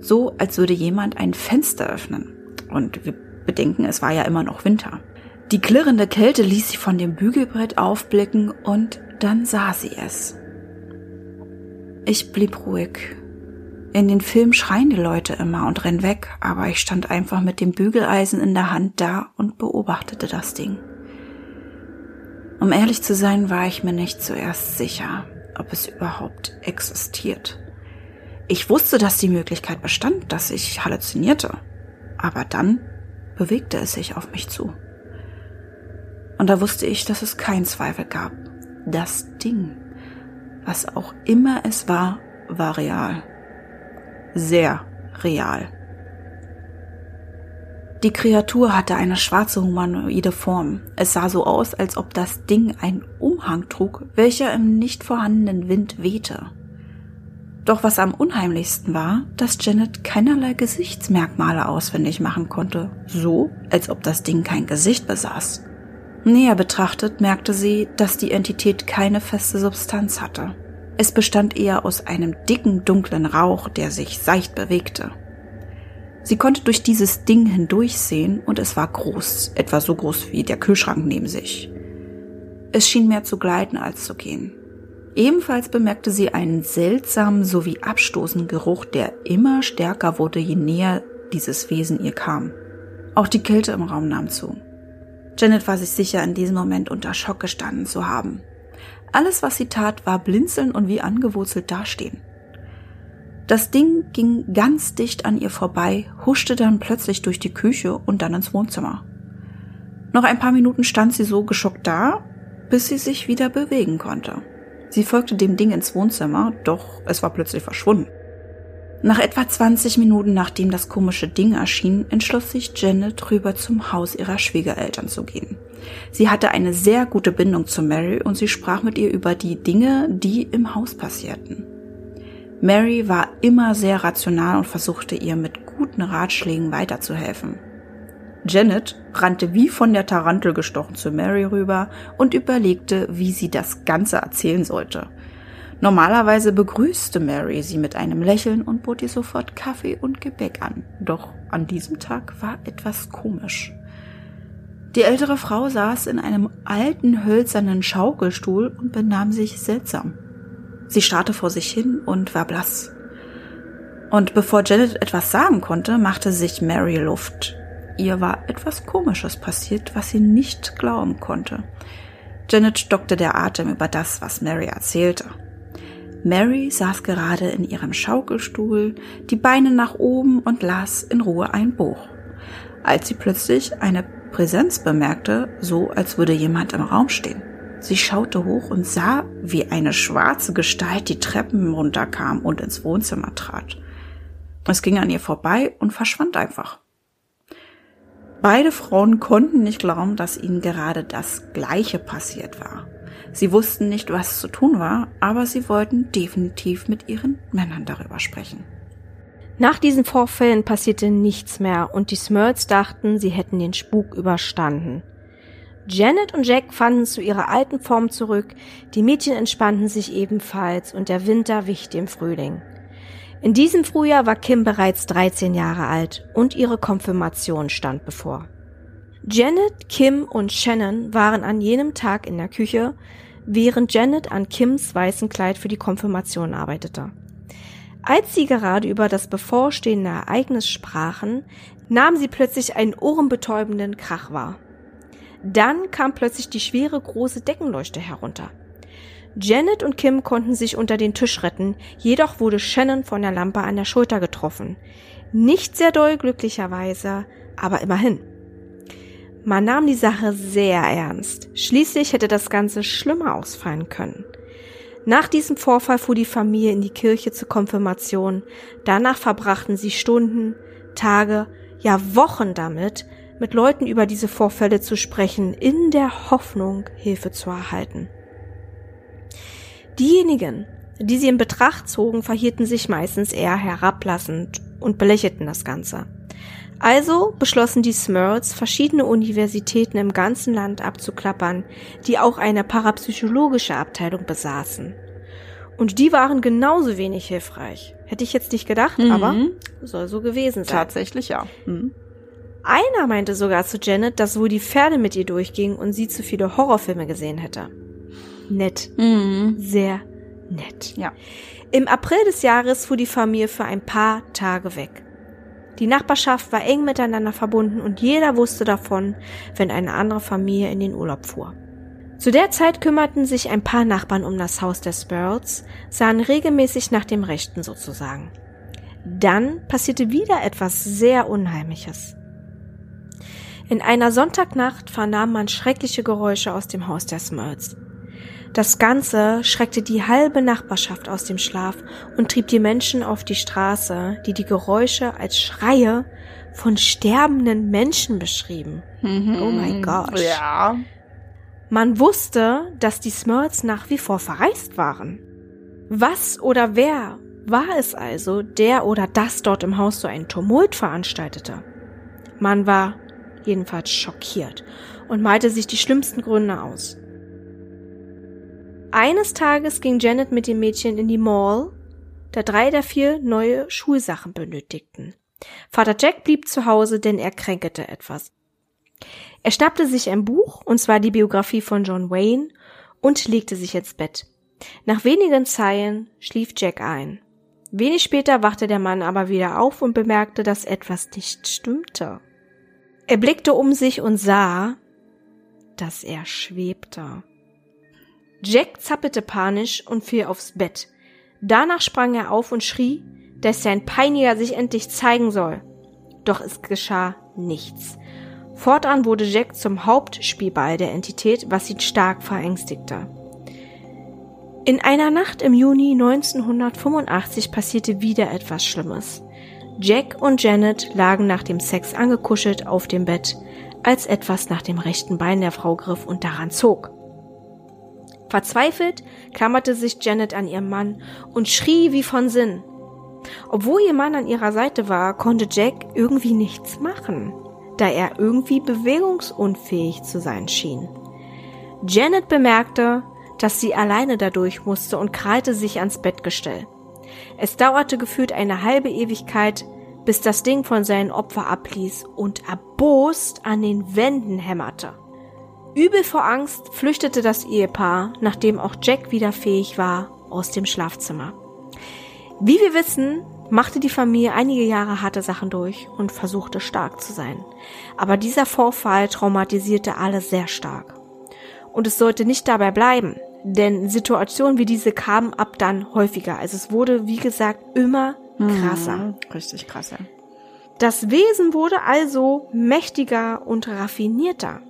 Speaker 1: So, als würde jemand ein Fenster öffnen. Und wir bedenken, es war ja immer noch Winter. Die klirrende Kälte ließ sie von dem Bügelbrett aufblicken und dann sah sie es. Ich blieb ruhig. In den Filmen schreien die Leute immer und rennen weg, aber ich stand einfach mit dem Bügeleisen in der Hand da und beobachtete das Ding. Um ehrlich zu sein, war ich mir nicht zuerst sicher, ob es überhaupt existiert. Ich wusste, dass die Möglichkeit bestand, dass ich halluzinierte, aber dann bewegte es sich auf mich zu. Und da wusste ich, dass es keinen Zweifel gab. Das Ding, was auch immer es war, war real. Sehr real. Die Kreatur hatte eine schwarze humanoide Form. Es sah so aus, als ob das Ding einen Umhang trug, welcher im nicht vorhandenen Wind wehte. Doch was am unheimlichsten war, dass Janet keinerlei Gesichtsmerkmale auswendig machen konnte, so als ob das Ding kein Gesicht besaß. Näher betrachtet merkte sie, dass die Entität keine feste Substanz hatte. Es bestand eher aus einem dicken, dunklen Rauch, der sich seicht bewegte. Sie konnte durch dieses Ding hindurchsehen und es war groß, etwa so groß wie der Kühlschrank neben sich. Es schien mehr zu gleiten als zu gehen. Ebenfalls bemerkte sie einen seltsamen sowie abstoßenden Geruch, der immer stärker wurde, je näher dieses Wesen ihr kam. Auch die Kälte im Raum nahm zu. Janet war sich sicher, in diesem Moment unter Schock gestanden zu haben. Alles, was sie tat, war blinzeln und wie angewurzelt dastehen. Das Ding ging ganz dicht an ihr vorbei, huschte dann plötzlich durch die Küche und dann ins Wohnzimmer. Noch ein paar Minuten stand sie so geschockt da, bis sie sich wieder bewegen konnte. Sie folgte dem Ding ins Wohnzimmer, doch es war plötzlich verschwunden. Nach etwa 20 Minuten nachdem das komische Ding erschien, entschloss sich Janet rüber zum Haus ihrer Schwiegereltern zu gehen. Sie hatte eine sehr gute Bindung zu Mary und sie sprach mit ihr über die Dinge, die im Haus passierten. Mary war immer sehr rational und versuchte ihr mit guten Ratschlägen weiterzuhelfen. Janet rannte wie von der Tarantel gestochen zu Mary rüber und überlegte, wie sie das Ganze erzählen sollte. Normalerweise begrüßte Mary sie mit einem Lächeln und bot ihr sofort Kaffee und Gebäck an. Doch an diesem Tag war etwas komisch. Die ältere Frau saß in einem alten hölzernen Schaukelstuhl und benahm sich seltsam. Sie starrte vor sich hin und war blass. Und bevor Janet etwas sagen konnte, machte sich Mary Luft. Ihr war etwas Komisches passiert, was sie nicht glauben konnte. Janet stockte der Atem über das, was Mary erzählte. Mary saß gerade in ihrem Schaukelstuhl, die Beine nach oben und las in Ruhe ein Buch. Als sie plötzlich eine Präsenz bemerkte, so als würde jemand im Raum stehen. Sie schaute hoch und sah, wie eine schwarze Gestalt die Treppen runterkam und ins Wohnzimmer trat. Es ging an ihr vorbei und verschwand einfach. Beide Frauen konnten nicht glauben, dass ihnen gerade das Gleiche passiert war. Sie wussten nicht, was zu tun war, aber sie wollten definitiv mit ihren Männern darüber sprechen.
Speaker 2: Nach diesen Vorfällen passierte nichts mehr und die Smurls dachten, sie hätten den Spuk überstanden. Janet und Jack fanden zu ihrer alten Form zurück, die Mädchen entspannten sich ebenfalls und der Winter wich dem Frühling. In diesem Frühjahr war Kim bereits 13 Jahre alt und ihre Konfirmation stand bevor. Janet, Kim und Shannon waren an jenem Tag in der Küche, während Janet an Kims weißen Kleid für die Konfirmation arbeitete. Als sie gerade über das bevorstehende Ereignis sprachen, nahm sie plötzlich einen ohrenbetäubenden Krach wahr. Dann kam plötzlich die schwere große Deckenleuchte herunter. Janet und Kim konnten sich unter den Tisch retten, jedoch wurde Shannon von der Lampe an der Schulter getroffen. Nicht sehr doll glücklicherweise, aber immerhin. Man nahm die Sache sehr ernst. Schließlich hätte das Ganze schlimmer ausfallen können. Nach diesem Vorfall fuhr die Familie in die Kirche zur Konfirmation. Danach verbrachten sie Stunden, Tage, ja Wochen damit, mit Leuten über diese Vorfälle zu sprechen, in der Hoffnung, Hilfe zu erhalten. Diejenigen, die sie in Betracht zogen, verhielten sich meistens eher herablassend und belächelten das Ganze. Also beschlossen die Smurls, verschiedene Universitäten im ganzen Land abzuklappern, die auch eine parapsychologische Abteilung besaßen. Und die waren genauso wenig hilfreich. Hätte ich jetzt nicht gedacht, mhm. aber soll so gewesen sein.
Speaker 1: Tatsächlich ja. Mhm.
Speaker 2: Einer meinte sogar zu Janet, dass wohl die Pferde mit ihr durchgingen und sie zu viele Horrorfilme gesehen hätte nett. Mhm. Sehr nett.
Speaker 1: Ja.
Speaker 2: Im April des Jahres fuhr die Familie für ein paar Tage weg. Die Nachbarschaft war eng miteinander verbunden und jeder wusste davon, wenn eine andere Familie in den Urlaub fuhr. Zu der Zeit kümmerten sich ein paar Nachbarn um das Haus der Spurls, sahen regelmäßig nach dem Rechten sozusagen. Dann passierte wieder etwas sehr Unheimliches. In einer Sonntagnacht vernahm man schreckliche Geräusche aus dem Haus der Smurls. Das Ganze schreckte die halbe Nachbarschaft aus dem Schlaf und trieb die Menschen auf die Straße, die die Geräusche als Schreie von sterbenden Menschen beschrieben. Oh mein Gott.
Speaker 1: Ja.
Speaker 2: Man wusste, dass die Smurls nach wie vor verreist waren. Was oder wer war es also, der oder das dort im Haus so einen Tumult veranstaltete? Man war jedenfalls schockiert und malte sich die schlimmsten Gründe aus. Eines Tages ging Janet mit dem Mädchen in die Mall, da drei der vier neue Schulsachen benötigten. Vater Jack blieb zu Hause, denn er kränkete etwas. Er schnappte sich ein Buch, und zwar die Biografie von John Wayne, und legte sich ins Bett. Nach wenigen Zeilen schlief Jack ein. Wenig später wachte der Mann aber wieder auf und bemerkte, dass etwas nicht stimmte. Er blickte um sich und sah, dass er schwebte. Jack zappelte panisch und fiel aufs Bett. Danach sprang er auf und schrie, dass sein Peiniger sich endlich zeigen soll. Doch es geschah nichts. Fortan wurde Jack zum Hauptspielball der Entität, was ihn stark verängstigte. In einer Nacht im Juni 1985 passierte wieder etwas Schlimmes. Jack und Janet lagen nach dem Sex angekuschelt auf dem Bett, als etwas nach dem rechten Bein der Frau griff und daran zog. Verzweifelt klammerte sich Janet an ihren Mann und schrie wie von Sinn. Obwohl ihr Mann an ihrer Seite war, konnte Jack irgendwie nichts machen, da er irgendwie bewegungsunfähig zu sein schien. Janet bemerkte, dass sie alleine dadurch musste und krallte sich ans Bettgestell. Es dauerte gefühlt eine halbe Ewigkeit, bis das Ding von seinen Opfer abließ und erbost an den Wänden hämmerte. Übel vor Angst flüchtete das Ehepaar, nachdem auch Jack wieder fähig war, aus dem Schlafzimmer. Wie wir wissen, machte die Familie einige Jahre harte Sachen durch und versuchte stark zu sein. Aber dieser Vorfall traumatisierte alle sehr stark. Und es sollte nicht dabei bleiben, denn Situationen wie diese kamen ab dann häufiger. Also es wurde, wie gesagt, immer krasser.
Speaker 1: Mhm. Richtig krass, ja.
Speaker 2: Das Wesen wurde also mächtiger und raffinierter.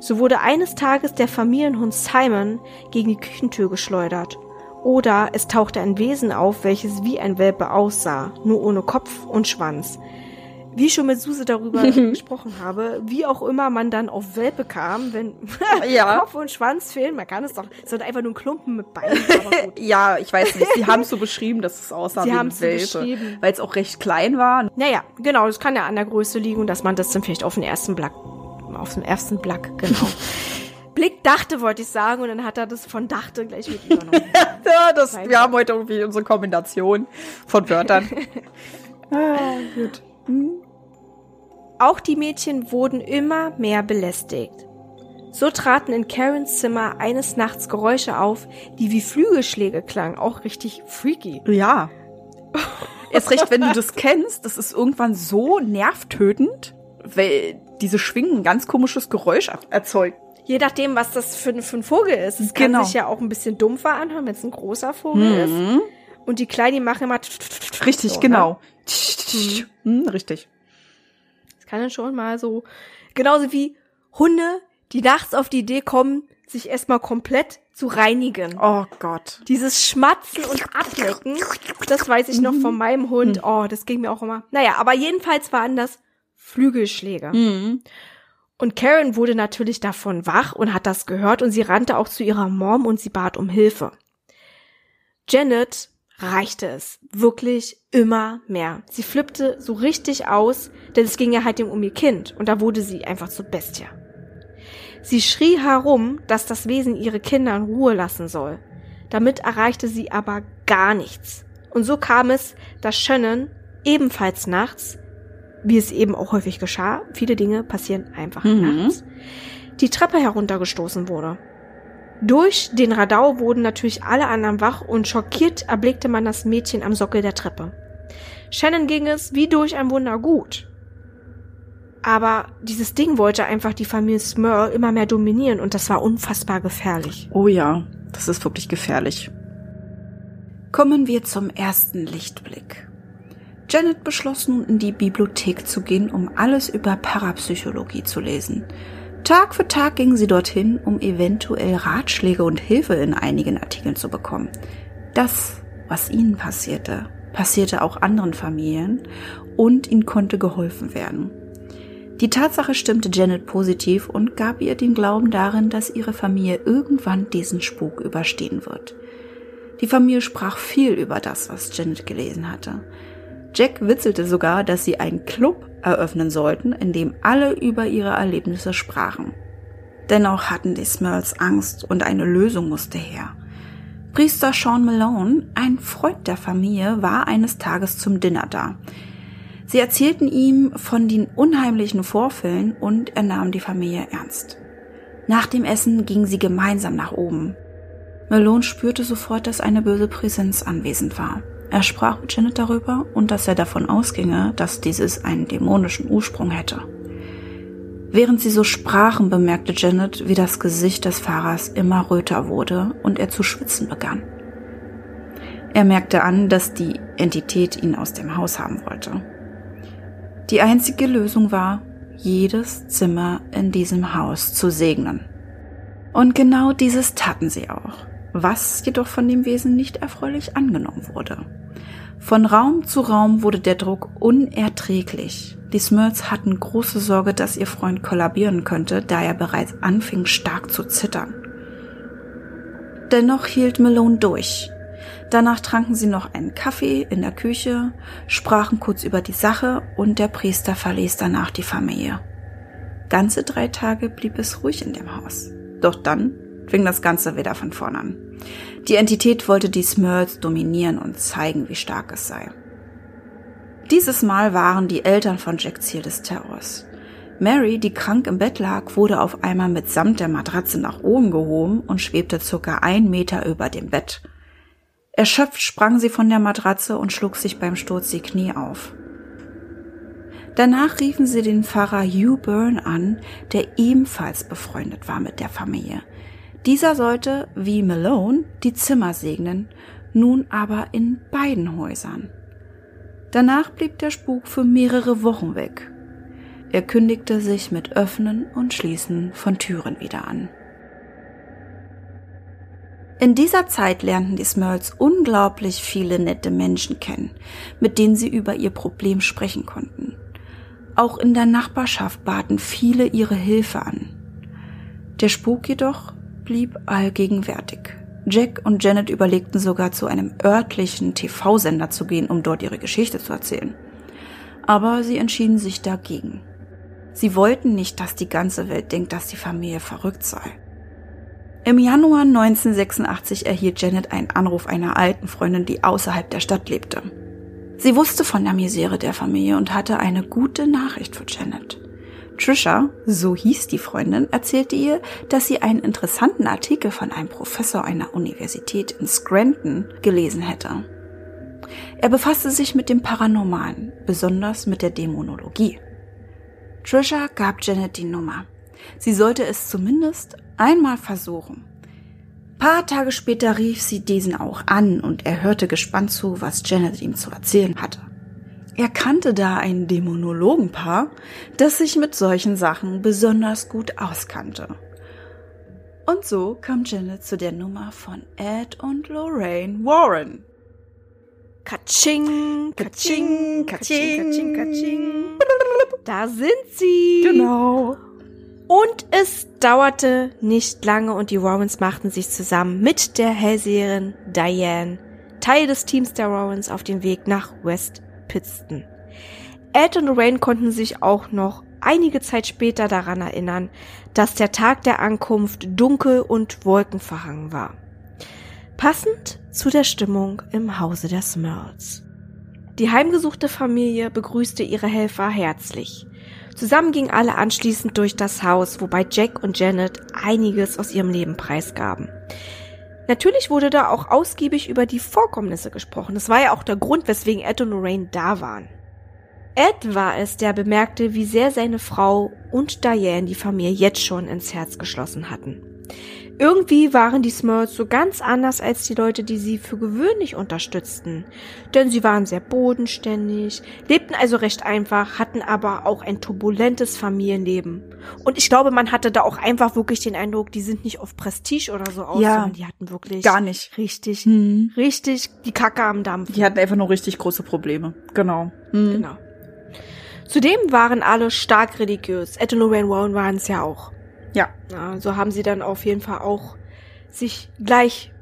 Speaker 2: So wurde eines Tages der Familienhund Simon gegen die Küchentür geschleudert. Oder es tauchte ein Wesen auf, welches wie ein Welpe aussah, nur ohne Kopf und Schwanz. Wie ich schon mit Suse darüber gesprochen habe, wie auch immer man dann auf Welpe kam, wenn
Speaker 1: Ja.
Speaker 2: Kopf und Schwanz fehlen, man kann es doch, es wird einfach nur ein Klumpen mit Beinen.
Speaker 1: Ja, ich weiß nicht. Sie haben es so beschrieben, dass es aussah
Speaker 2: Sie
Speaker 1: wie ein Welpe.
Speaker 2: beschrieben.
Speaker 1: Weil es auch recht klein war.
Speaker 2: Naja, genau, das kann ja an der Größe liegen, dass man das dann vielleicht auf den ersten Blick, auf den ersten Blick, genau. Blick dachte, wollte ich sagen, und dann hat er das von dachte gleich mit übernommen.
Speaker 1: Ja, das, wir haben heute irgendwie unsere Kombination von Wörtern. ah, gut.
Speaker 2: Auch die Mädchen wurden immer mehr belästigt. So traten in Karens Zimmer eines Nachts Geräusche auf, die wie Flügelschläge klangen, auch richtig freaky.
Speaker 1: Ja. Erst recht, wenn du das kennst, das ist irgendwann so nervtötend, weil diese Schwingen ein ganz komisches Geräusch er- erzeugt.
Speaker 2: Je nachdem, was das für, ein- für ein Vogel ist. Es
Speaker 1: Genau.
Speaker 2: kann sich ja auch ein bisschen dumpfer anhören, wenn es ein großer Vogel ist. Und die Kleinen, die machen immer
Speaker 1: Richtig,
Speaker 2: so,
Speaker 1: genau. Hm, richtig.
Speaker 2: Das kann dann schon mal so, genauso wie Hunde, die nachts auf die Idee kommen, sich erstmal komplett zu reinigen.
Speaker 1: Oh Gott.
Speaker 2: Dieses Schmatzen und Ablecken, das weiß ich noch von meinem Hund. Oh, das ging mir auch immer. Naja, aber jedenfalls waren das Flügelschläge. Und Karen wurde natürlich davon wach und hat das gehört und sie rannte auch zu ihrer Mom und sie bat um Hilfe. Janet reichte es wirklich immer mehr. Sie flippte so richtig aus, denn es ging ja halt um ihr Kind und da wurde sie einfach zur Bestie. Sie schrie herum, dass das Wesen ihre Kinder in Ruhe lassen soll. Damit erreichte sie aber gar nichts. Und so kam es, dass Shannon ebenfalls nachts, wie es eben auch häufig geschah, viele Dinge passieren einfach nachts, die Treppe heruntergestoßen wurde. Durch den Radau wurden natürlich alle anderen wach und schockiert erblickte man das Mädchen am Sockel der Treppe. Shannon ging es wie durch ein Wunder gut. Aber dieses Ding wollte einfach die Familie Smurl immer mehr dominieren und das war unfassbar gefährlich.
Speaker 1: Oh ja, das ist wirklich gefährlich. Kommen wir zum ersten Lichtblick. Janet beschloss nun in die Bibliothek zu gehen, um alles über Parapsychologie zu lesen. Tag für Tag gingen sie dorthin, um eventuell Ratschläge und Hilfe in einigen Artikeln zu bekommen. Das, was ihnen passierte, passierte auch anderen Familien und ihnen konnte geholfen werden. Die Tatsache stimmte Janet positiv und gab ihr den Glauben darin, dass ihre Familie irgendwann diesen Spuk überstehen wird. Die Familie sprach viel über das, was Janet gelesen hatte. Jack witzelte sogar, dass sie einen Club eröffnen sollten, in dem alle über ihre Erlebnisse sprachen. Dennoch hatten die Smells Angst und eine Lösung musste her. Priester Sean Malone, ein Freund der Familie, war eines Tages zum Dinner da. Sie erzählten ihm von den unheimlichen Vorfällen und er nahm die Familie ernst. Nach dem Essen gingen sie gemeinsam nach oben. Malone spürte sofort, dass eine böse Präsenz anwesend war. Er sprach mit Janet darüber und dass er davon ausginge, dass dieses einen dämonischen Ursprung hätte. Während sie so sprachen, bemerkte Janet, wie das Gesicht des Fahrers immer röter wurde und er zu schwitzen begann. Er merkte an, dass die Entität ihn aus dem Haus haben wollte. Die einzige Lösung war, jedes Zimmer in diesem Haus zu segnen. Und genau dieses taten sie auch, was jedoch von dem Wesen nicht erfreulich angenommen wurde. Von Raum zu Raum wurde der Druck unerträglich. Die Smurls hatten große Sorge, dass ihr Freund kollabieren könnte, da er bereits anfing stark zu zittern. Dennoch hielt Malone durch. Danach tranken sie noch einen Kaffee in der Küche, sprachen kurz über die Sache und der Priester verließ danach die Familie. Ganze drei Tage blieb es ruhig in dem Haus. Doch dann fing das Ganze wieder von vorn an. Die Entität wollte die Smurls dominieren und zeigen, wie stark es sei. Dieses Mal waren die Eltern von Jack Ziel des Terrors. Mary, die krank im Bett lag, wurde auf einmal mitsamt der Matratze nach oben gehoben und schwebte circa ein Meter über dem Bett. Erschöpft sprang sie von der Matratze und schlug sich beim Sturz die Knie auf. Danach riefen sie den Pfarrer Hugh Byrne an, der ebenfalls befreundet war mit der Familie. Dieser sollte, wie Malone, die Zimmer segnen, nun aber in beiden Häusern. Danach blieb der Spuk für mehrere Wochen weg. Er kündigte sich mit Öffnen und Schließen von Türen wieder an. In dieser Zeit lernten die Smurls unglaublich viele nette Menschen kennen, mit denen sie über ihr Problem sprechen konnten. Auch in der Nachbarschaft baten viele ihre Hilfe an. Der Spuk jedoch blieb allgegenwärtig. Jack und Janet überlegten sogar zu einem örtlichen TV-Sender zu gehen, um dort ihre Geschichte zu erzählen. Aber sie entschieden sich dagegen. Sie wollten nicht, dass die ganze Welt denkt, dass die Familie verrückt sei. Im Januar 1986 erhielt Janet einen Anruf einer alten Freundin, die außerhalb der Stadt lebte. Sie wusste von der Misere der Familie und hatte eine gute Nachricht für Janet. Trisha, so hieß die Freundin, erzählte ihr, dass sie einen interessanten Artikel von einem Professor einer Universität in Scranton gelesen hätte. Er befasste sich mit dem Paranormalen, besonders mit der Dämonologie. Trisha gab Janet die Nummer. Sie sollte es zumindest einmal versuchen. Paar Tage später rief sie diesen auch an und er hörte gespannt zu, was Janet ihm zu erzählen hatte. Er kannte da ein Dämonologenpaar, das sich mit solchen Sachen besonders gut auskannte. Und so kam Janet zu der Nummer von Ed und Lorraine Warren.
Speaker 2: Katsching, katsching, katsching, katsching, katsching. Da sind sie.
Speaker 1: Genau.
Speaker 2: Und es dauerte nicht lange und die Warrens machten sich zusammen mit der Hellseherin Diane, Teil des Teams der Warrens, auf den Weg nach West Pittston. Ed und Lorraine konnten sich auch noch einige Zeit später daran erinnern, dass der Tag der Ankunft dunkel und wolkenverhangen war. Passend zu der Stimmung im Hause der Smurls. Die heimgesuchte Familie begrüßte ihre Helfer herzlich. Zusammen gingen alle anschließend durch das Haus, wobei Jack und Janet einiges aus ihrem Leben preisgaben. Natürlich wurde da auch ausgiebig über die Vorkommnisse gesprochen. Das war ja auch der Grund, weswegen Ed und Lorraine da waren. Ed war es, der bemerkte, wie sehr seine Frau und Diane die Familie jetzt schon ins Herz geschlossen hatten. Irgendwie waren die Smurls so ganz anders als die Leute, die sie für gewöhnlich unterstützten. Denn sie waren sehr bodenständig, lebten also recht einfach, hatten aber auch ein turbulentes Familienleben. Und ich glaube, man hatte da auch einfach wirklich den Eindruck, die sind nicht auf Prestige oder so aus,
Speaker 1: Ja.
Speaker 2: sondern die hatten wirklich
Speaker 1: Gar nicht.
Speaker 2: richtig,
Speaker 1: Mhm.
Speaker 2: richtig die Kacke am Dampf.
Speaker 1: Die hatten einfach nur richtig große Probleme. Genau. Mhm.
Speaker 2: Genau. Zudem waren alle stark religiös. Ed und Lorraine Warren waren es ja auch.
Speaker 1: Ja.
Speaker 2: Ja, so haben sie dann auf jeden Fall auch sich gleich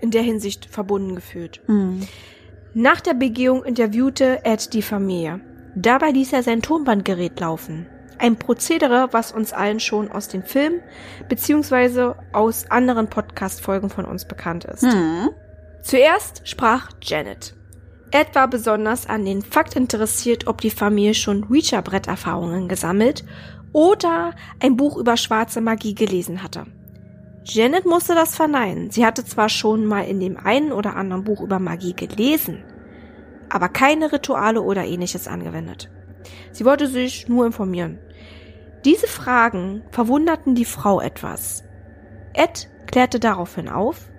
Speaker 2: in der Hinsicht verbunden gefühlt.
Speaker 1: Mhm.
Speaker 2: Nach der Begehung interviewte Ed die Familie. Dabei ließ er sein Tonbandgerät laufen. Ein Prozedere, was uns allen schon aus den Filmen beziehungsweise aus anderen Podcast-Folgen von uns bekannt ist.
Speaker 1: Mhm.
Speaker 2: Zuerst sprach Janet. Ed war besonders an den Fakt interessiert, ob die Familie schon Ouija-Brett-Erfahrungen gesammelt oder ein Buch über schwarze Magie gelesen hatte. Janet musste das verneinen. Sie hatte zwar schon mal in dem einen oder anderen Buch über Magie gelesen, aber keine Rituale oder ähnliches angewendet. Sie wollte sich nur informieren. Diese Fragen verwunderten die Frau etwas. Ed klärte daraufhin auf,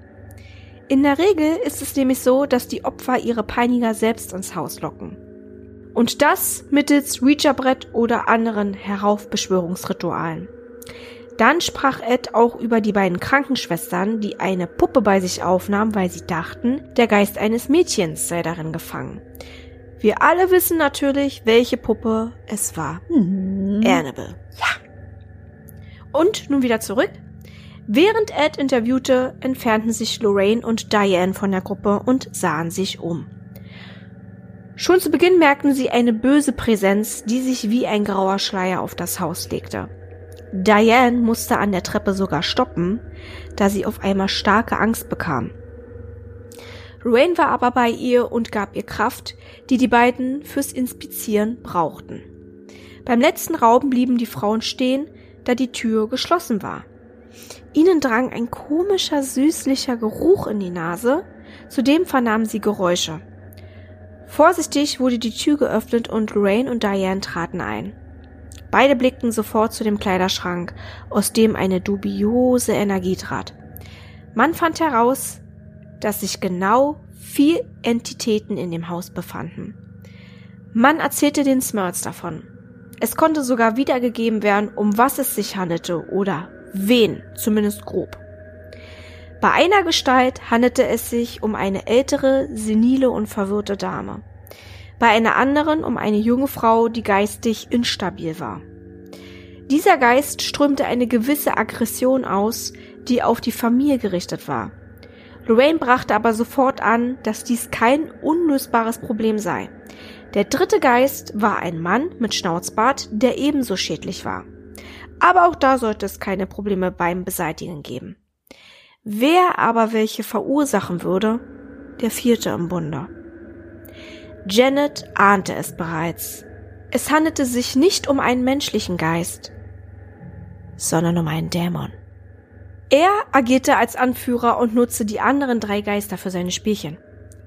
Speaker 2: in der Regel ist es nämlich so, dass die Opfer ihre Peiniger selbst ins Haus locken. Und das mittels Ouija-Brett oder anderen Heraufbeschwörungsritualen. Dann sprach Ed auch über die beiden Krankenschwestern, die eine Puppe bei sich aufnahmen, weil sie dachten, der Geist eines Mädchens sei darin gefangen. Wir alle wissen natürlich, welche Puppe es war.
Speaker 1: Mhm.
Speaker 2: Annabelle. Ja. Und nun wieder zurück. Während Ed interviewte, entfernten sich Lorraine und Diane von der Gruppe und sahen sich um. Schon zu Beginn merkten sie eine böse Präsenz, die sich wie ein grauer Schleier auf das Haus legte. Diane musste an der Treppe sogar stoppen, da sie auf einmal starke Angst bekam. Lorraine war aber bei ihr und gab ihr Kraft, die die beiden fürs Inspizieren brauchten. Beim letzten Raum blieben die Frauen stehen, da die Tür geschlossen war. Ihnen drang ein komischer, süßlicher Geruch in die Nase, zudem vernahmen sie Geräusche. Vorsichtig wurde die Tür geöffnet und Lorraine und Diane traten ein. Beide blickten sofort zu dem Kleiderschrank, aus dem eine dubiose Energie trat. Man fand heraus, dass sich genau vier Entitäten in dem Haus befanden. Man erzählte den Smurls davon. Es konnte sogar wiedergegeben werden, um was es sich handelte oder wen, zumindest grob. Bei einer Gestalt handelte es sich um eine ältere, senile und verwirrte Dame. Bei einer anderen um eine junge Frau, die geistig instabil war. Dieser Geist strömte eine gewisse Aggression aus, die auf die Familie gerichtet war. Lorraine brachte aber sofort an, dass dies kein unlösbares Problem sei. Der dritte Geist war ein Mann mit Schnauzbart, der ebenso schädlich war. Aber auch da sollte es keine Probleme beim Beseitigen geben. Wer aber welche verursachen würde, der vierte im Bunde. Janet ahnte es bereits. Es handelte sich nicht um einen menschlichen Geist, sondern um einen Dämon. Er agierte als Anführer und nutzte die anderen drei Geister für seine Spielchen.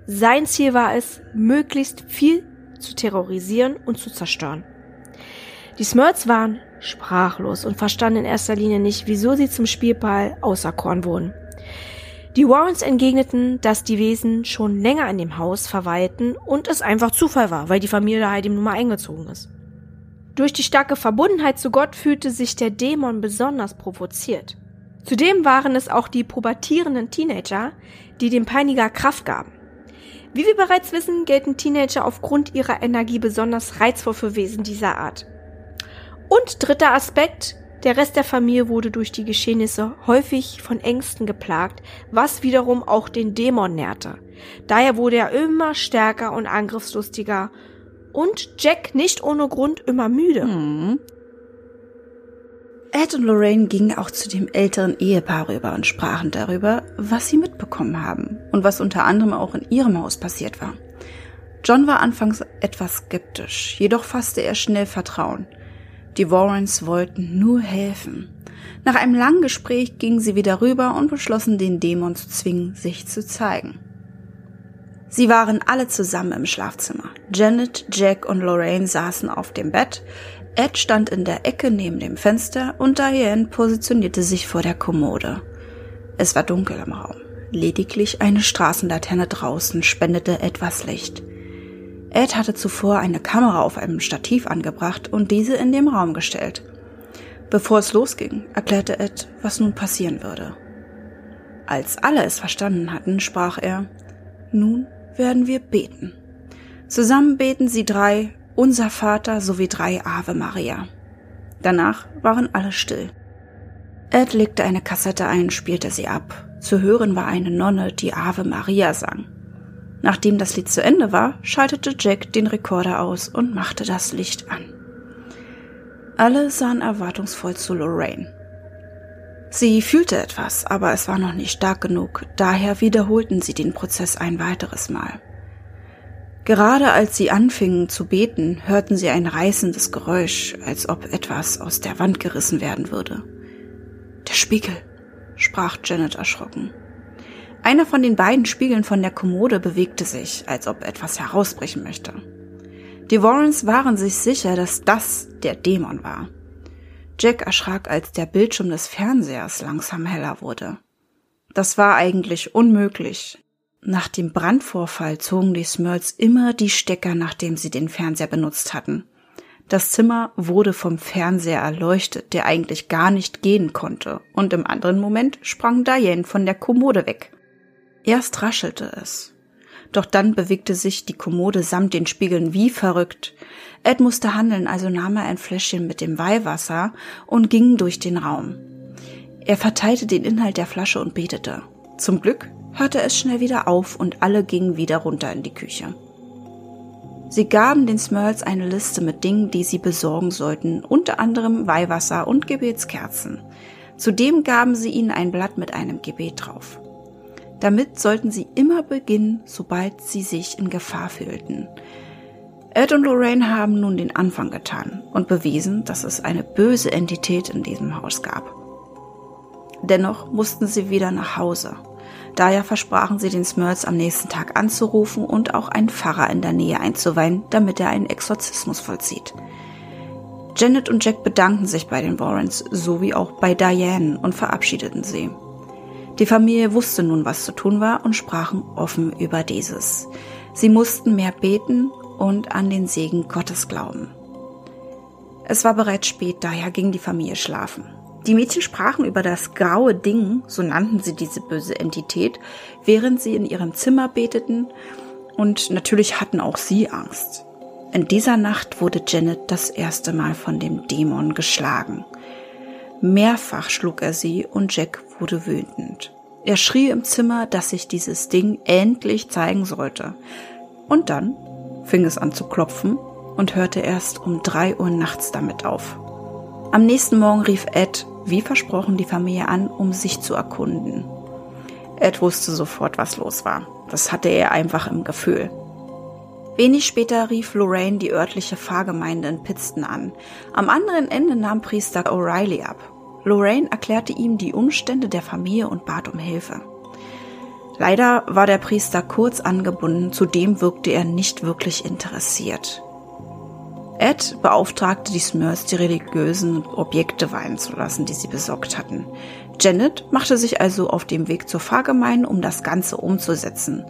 Speaker 2: Sein Ziel war es, möglichst viel zu terrorisieren und zu zerstören. Die Smurts waren sprachlos und verstanden in erster Linie nicht, wieso sie zum Spielball auserkoren wurden. Die Warrens entgegneten, dass die Wesen schon länger in dem Haus verweilten und es einfach Zufall war, weil die Familie halt eben nun mal eingezogen ist. Durch die starke Verbundenheit zu Gott fühlte sich der Dämon besonders provoziert. Zudem waren es auch die pubertierenden Teenager, die dem Peiniger Kraft gaben. Wie wir bereits wissen, gelten Teenager aufgrund ihrer Energie besonders reizvoll für Wesen dieser Art. Und dritter Aspekt, der Rest der Familie wurde durch die Geschehnisse häufig von Ängsten geplagt, was wiederum auch den Dämon nährte. Daher wurde er immer stärker und angriffslustiger und Jack nicht ohne Grund immer müde.
Speaker 1: Mhm. Ed und Lorraine gingen auch zu dem älteren Ehepaar rüber und sprachen darüber, was sie mitbekommen haben und was unter anderem auch in ihrem Haus passiert war. John war anfangs etwas skeptisch, jedoch fasste er schnell Vertrauen. Die Warrens wollten nur helfen. Nach einem langen Gespräch gingen sie wieder rüber und beschlossen, den Dämon zu zwingen, sich zu zeigen. Sie waren alle zusammen im Schlafzimmer. Janet, Jack und Lorraine saßen auf dem Bett. Ed stand in der Ecke neben dem Fenster und Diane positionierte sich vor der Kommode. Es war dunkel im Raum. Lediglich eine Straßenlaterne draußen spendete etwas Licht. Ed hatte zuvor eine Kamera auf einem Stativ angebracht und diese in dem Raum gestellt. Bevor es losging, erklärte Ed, was nun passieren würde. Als alle es verstanden hatten, sprach er, nun werden wir beten. Zusammen beten sie drei, unser Vater sowie drei Ave Maria. Danach waren alle still. Ed legte eine Kassette ein, spielte sie ab. Zu hören war eine Nonne, die Ave Maria sang. Nachdem das Lied zu Ende war, schaltete Jack den Rekorder aus und machte das Licht an. Alle sahen erwartungsvoll zu Lorraine. Sie fühlte etwas, aber es war noch nicht stark genug, daher wiederholten sie den Prozess ein weiteres Mal. Gerade als sie anfingen zu beten, hörten sie ein reißendes Geräusch, als ob etwas aus der Wand gerissen werden würde. Der Spiegel, sprach Janet erschrocken. Einer von den beiden Spiegeln von der Kommode bewegte sich, als ob etwas herausbrechen möchte. Die Warrens waren sich sicher, dass das der Dämon war. Jack erschrak, als der Bildschirm des Fernsehers langsam heller wurde. Das war eigentlich unmöglich. Nach dem Brandvorfall zogen die Smurls immer die Stecker, nachdem sie den Fernseher benutzt hatten. Das Zimmer wurde vom Fernseher erleuchtet, der eigentlich gar nicht gehen konnte, und im anderen Moment sprang Diane von der Kommode weg. Erst raschelte es. Doch dann bewegte sich die Kommode samt den Spiegeln wie verrückt. Ed musste handeln, also nahm er ein Fläschchen mit dem Weihwasser und ging durch den Raum. Er verteilte den Inhalt der Flasche und betete. Zum Glück hörte es schnell wieder auf und alle gingen wieder runter in die Küche. Sie gaben den Smurls eine Liste mit Dingen, die sie besorgen sollten, unter anderem Weihwasser und Gebetskerzen. Zudem gaben sie ihnen ein Blatt mit einem Gebet drauf. Damit sollten sie immer beginnen, sobald sie sich in Gefahr fühlten. Ed und Lorraine haben nun den Anfang getan und bewiesen, dass es eine böse Entität in diesem Haus gab. Dennoch mussten sie wieder nach Hause. Daher versprachen sie den Smurls am nächsten Tag anzurufen und auch einen Pfarrer in der Nähe einzuweihen, damit er einen Exorzismus vollzieht. Janet und Jack bedankten sich bei den Warrens sowie auch bei Diane und verabschiedeten sie. Die Familie wusste nun, was zu tun war und sprachen offen über dieses. Sie mussten mehr beten und an den Segen Gottes glauben. Es war bereits spät, daher ging die Familie schlafen. Die Mädchen sprachen über das graue Ding, so nannten sie diese böse Entität, während sie in ihrem Zimmer beteten und natürlich hatten auch sie Angst. In dieser Nacht wurde Janet das erste Mal von dem Dämon geschlagen. Mehrfach schlug er sie und Jack wurde wütend. Er schrie im Zimmer, dass sich dieses Ding endlich zeigen sollte. Und dann fing es an zu klopfen und hörte erst um drei Uhr nachts damit auf. Am nächsten Morgen rief Ed, wie versprochen, die Familie an, um sich zu erkunden. Ed wusste sofort, was los war. Das hatte er einfach im Gefühl. Wenig später rief Lorraine die örtliche Pfarrgemeinde in Pittston an. Am anderen Ende nahm Priester O'Reilly ab. Lorraine erklärte ihm die Umstände der Familie und bat um Hilfe. Leider war der Priester kurz angebunden, zudem wirkte er nicht wirklich interessiert. Ed beauftragte die Smurfs, die religiösen Objekte weihen zu lassen, die sie besorgt hatten. Janet machte sich also auf dem Weg zur Pfarrgemeinde, um das Ganze umzusetzen.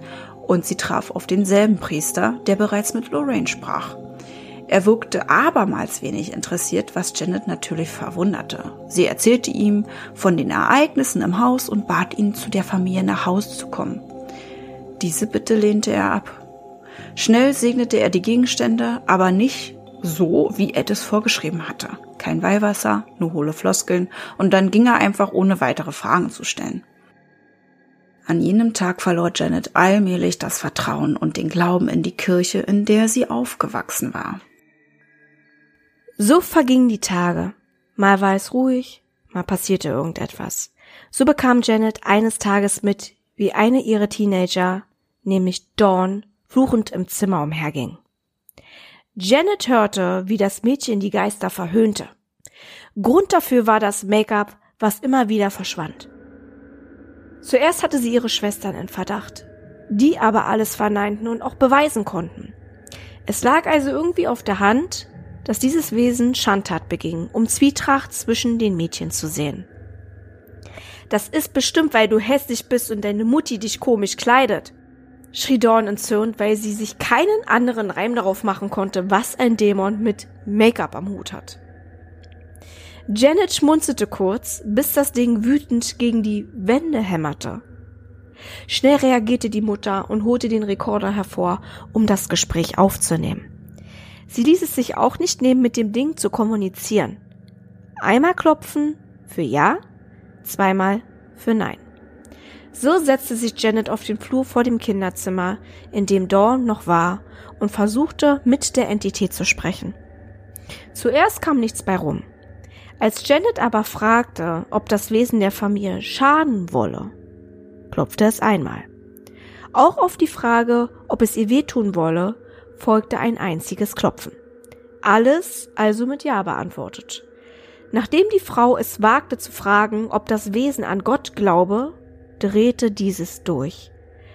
Speaker 1: Und sie traf auf denselben Priester, der bereits mit Lorraine sprach. Er wirkte abermals wenig interessiert, was Janet natürlich verwunderte. Sie erzählte ihm von den Ereignissen im Haus und bat ihn, zu der Familie nach Haus zu kommen. Diese Bitte lehnte er ab. Schnell segnete er die Gegenstände, aber nicht so, wie Ed es vorgeschrieben hatte. Kein Weihwasser, nur hohle Floskeln, und dann ging er einfach ohne weitere Fragen zu stellen. An jenem Tag verlor Janet allmählich das Vertrauen und den Glauben in die Kirche, in der sie aufgewachsen war.
Speaker 2: So vergingen die Tage. Mal war es ruhig, mal passierte irgendetwas. So bekam Janet eines Tages mit, wie eine ihrer Teenager, nämlich Dawn, fluchend im Zimmer umherging. Janet hörte, wie das Mädchen die Geister verhöhnte. Grund dafür war das Make-up, was immer wieder verschwand. Zuerst hatte sie ihre Schwestern in Verdacht, die aber alles verneinten und auch beweisen konnten. Es lag also irgendwie auf der Hand, dass dieses Wesen Schandtat beging, um Zwietracht zwischen den Mädchen zu sehen. Das ist bestimmt, weil du hässlich bist und deine Mutti dich komisch kleidet, schrie Dawn entzürnt, weil sie sich keinen anderen Reim darauf machen konnte, was ein Dämon mit Make-up am Hut hat. Janet schmunzelte kurz, bis das Ding wütend gegen die Wände hämmerte. Schnell reagierte die Mutter und holte den Rekorder hervor, um das Gespräch aufzunehmen. Sie ließ es sich auch nicht nehmen, mit dem Ding zu kommunizieren. Einmal klopfen für Ja, zweimal für Nein. So setzte sich Janet auf den Flur vor dem Kinderzimmer, in dem Dawn noch war, und versuchte, mit der Entität zu sprechen. Zuerst kam nichts bei rum. Als Janet aber fragte, ob das Wesen der Familie schaden wolle, klopfte es einmal. Auch auf die Frage, ob es ihr wehtun wolle, folgte ein einziges Klopfen. Alles also mit Ja beantwortet. Nachdem die Frau es wagte zu fragen, ob das Wesen an Gott glaube, drehte dieses durch.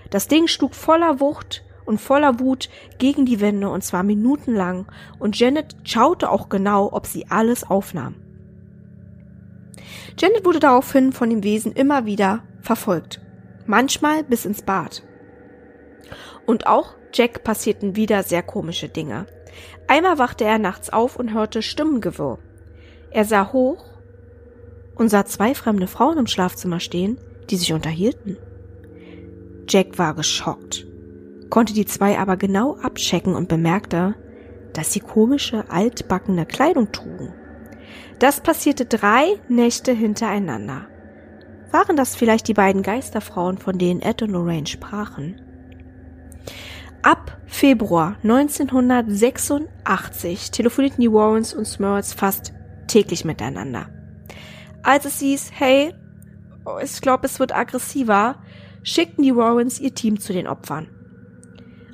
Speaker 2: Das Ding schlug voller Wucht und voller Wut gegen die Wände und zwar minutenlang und Janet schaute auch genau, ob sie alles aufnahm. Janet wurde daraufhin von dem Wesen immer wieder verfolgt. Manchmal bis ins Bad. Und auch Jack passierten wieder sehr komische Dinge. Einmal wachte er nachts auf und hörte Stimmengewirr. Er sah hoch und sah zwei fremde Frauen im Schlafzimmer stehen, die sich unterhielten. Jack war geschockt, konnte die zwei aber genau abchecken und bemerkte, dass sie komische, altbackene Kleidung trugen. Das passierte drei Nächte hintereinander. Waren das vielleicht die beiden Geisterfrauen, von denen Ed und Lorraine sprachen? Ab Februar 1986 telefonierten die Warrens und Smurls fast täglich miteinander. Als es hieß, hey, ich glaube, es wird aggressiver, schickten die Warrens ihr Team zu den Opfern.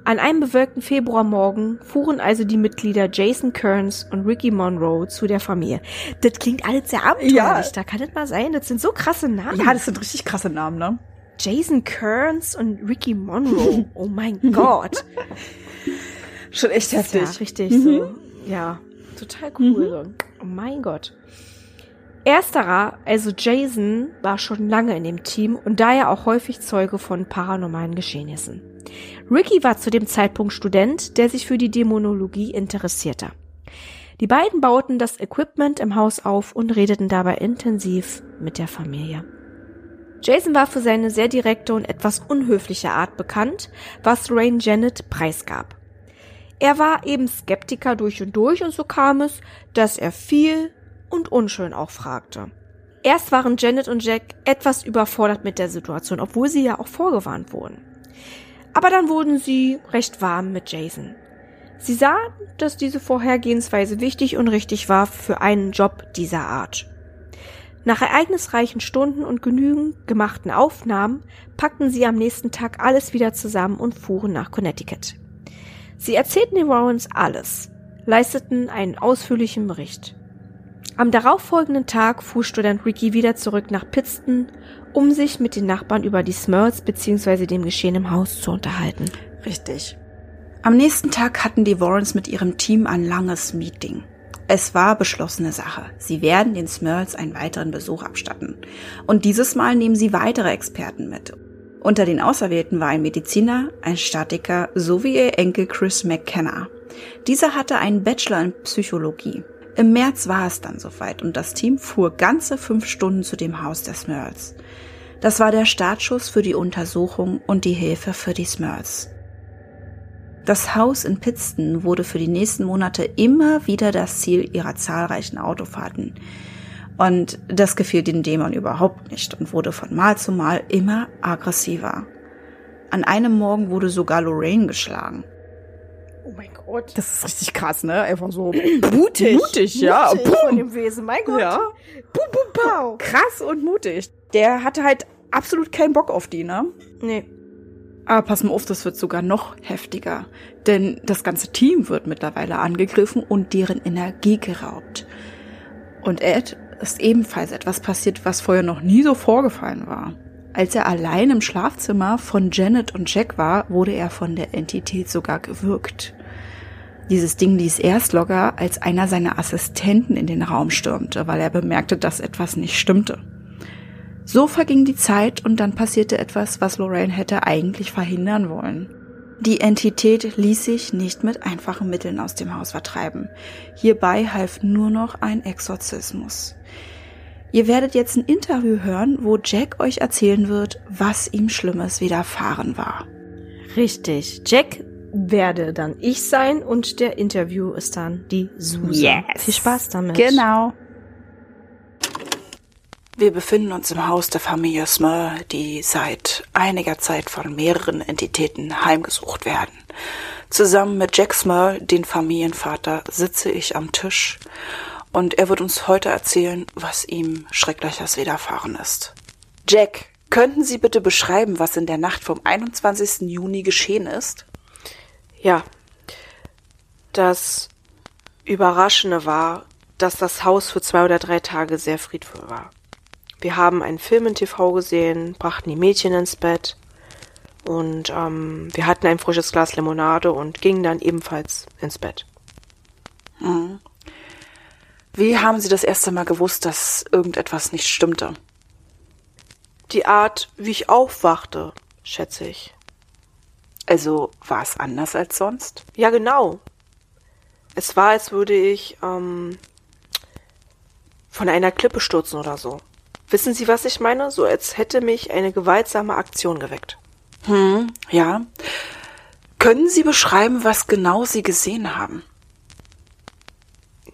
Speaker 2: An einem bewölkten Februarmorgen fuhren also die Mitglieder Jason Kearns und Ricky Monroe zu der Familie. Das klingt alles sehr abenteuerlich,
Speaker 1: Ja.
Speaker 2: da kann das mal sein. Das sind so krasse Namen.
Speaker 1: Ja, das sind richtig krasse Namen, ne?
Speaker 2: Jason Kearns und Ricky Monroe. Oh mein Gott.
Speaker 1: Schon echt
Speaker 2: Ja, richtig so. Ja, total cool. So. Oh mein Gott. Ersterer, also Jason, war schon lange in dem Team und daher auch häufig Zeuge von paranormalen Geschehnissen. Ricky war zu dem Zeitpunkt Student, der sich für die Dämonologie interessierte. Die beiden bauten das Equipment im Haus auf und redeten dabei intensiv mit der Familie. Jason war für seine sehr direkte und etwas unhöfliche Art bekannt, was Rain Janet preisgab. Er war eben Skeptiker durch und durch und so kam es, dass er viel und unschön auch fragte. Erst waren Janet und Jack etwas überfordert mit der Situation, obwohl sie ja auch vorgewarnt wurden. Aber dann wurden sie recht warm mit Jason. Sie sahen, dass diese Vorhergehensweise wichtig und richtig war für einen Job dieser Art. Nach ereignisreichen Stunden und genügend gemachten Aufnahmen packten sie am nächsten Tag alles wieder zusammen und fuhren nach Connecticut. Sie erzählten den Warrens alles, leisteten einen ausführlichen Bericht. Am darauffolgenden Tag fuhr Student Ricky wieder zurück nach Pittston, um sich mit den Nachbarn über die Smurls bzw. dem Geschehen im Haus zu unterhalten.
Speaker 1: Richtig. Am nächsten Tag hatten die Warrens mit ihrem Team ein langes Meeting. Es war beschlossene Sache. Sie werden den Smurls einen weiteren Besuch abstatten. Und dieses Mal nehmen sie weitere Experten mit. Unter den Auserwählten war ein Mediziner, ein Statiker sowie ihr Enkel Chris McKenna. Dieser hatte einen Bachelor in Psychologie. Im März war es dann soweit und das Team fuhr ganze fünf Stunden zu dem Haus der Smurls. Das war der Startschuss für die Untersuchung und die Hilfe für die Smurls. Das Haus in Pittston wurde für die nächsten Monate immer wieder das Ziel ihrer zahlreichen Autofahrten. Und das gefiel den Dämon überhaupt nicht und wurde von Mal zu Mal immer aggressiver. An einem Morgen wurde sogar Lorraine geschlagen.
Speaker 2: Oh mein Gott.
Speaker 1: Das ist richtig krass, ne? Einfach so
Speaker 2: Mutig.
Speaker 1: Mutig, ja.
Speaker 2: Mutig von dem Wesen, mein Gott.
Speaker 1: Ja.
Speaker 2: Bum, bum, pow.
Speaker 1: Krass und mutig. Der hatte halt absolut keinen Bock auf die, ne?
Speaker 2: Nee.
Speaker 1: Aber pass mal auf, das wird sogar noch heftiger. Denn das ganze Team wird mittlerweile angegriffen und deren Energie geraubt. Und Ed ist ebenfalls etwas passiert, was vorher noch nie so vorgefallen war. Als er allein im Schlafzimmer von Janet und Jack war, wurde er von der Entität sogar gewürgt. Dieses Ding ließ erst locker, als einer seiner Assistenten in den Raum stürmte, weil er bemerkte, dass etwas nicht stimmte. So verging die Zeit und dann passierte etwas, was Lorraine hätte eigentlich verhindern wollen. Die Entität ließ sich nicht mit einfachen Mitteln aus dem Haus vertreiben. Hierbei half nur noch ein Exorzismus. Ihr werdet jetzt ein Interview hören, wo Jack euch erzählen wird, was ihm Schlimmes widerfahren war.
Speaker 4: Richtig. Jack werde dann ich sein und der Interview ist dann die Susan.
Speaker 1: Yes.
Speaker 4: Viel Spaß damit.
Speaker 1: Genau. Wir befinden uns im Haus der Familie Smur, die seit einiger Zeit von mehreren Entitäten heimgesucht werden. Zusammen mit Jack Smur, den Familienvater, sitze ich am Tisch und er wird uns heute erzählen, was ihm Schreckliches widerfahren ist. Jack, könnten Sie bitte beschreiben, was in der Nacht vom 21. Juni geschehen ist?
Speaker 2: Ja. Das Überraschende war, dass das Haus für zwei oder drei Tage sehr friedvoll war. Wir haben einen Film in TV gesehen, brachten die Mädchen ins Bett und ähm, wir hatten ein frisches Glas Limonade und gingen dann ebenfalls ins Bett.
Speaker 1: Mhm. Wie haben Sie das erste Mal gewusst, dass irgendetwas nicht stimmte?
Speaker 2: Die Art, wie ich aufwachte, schätze ich.
Speaker 1: Also war es anders als sonst?
Speaker 2: Ja, genau. Es war, als würde ich ähm, von einer Klippe stürzen oder so. Wissen Sie, was ich meine? So als hätte mich eine gewaltsame Aktion geweckt.
Speaker 1: Hm, ja. Können Sie beschreiben, was genau Sie gesehen haben?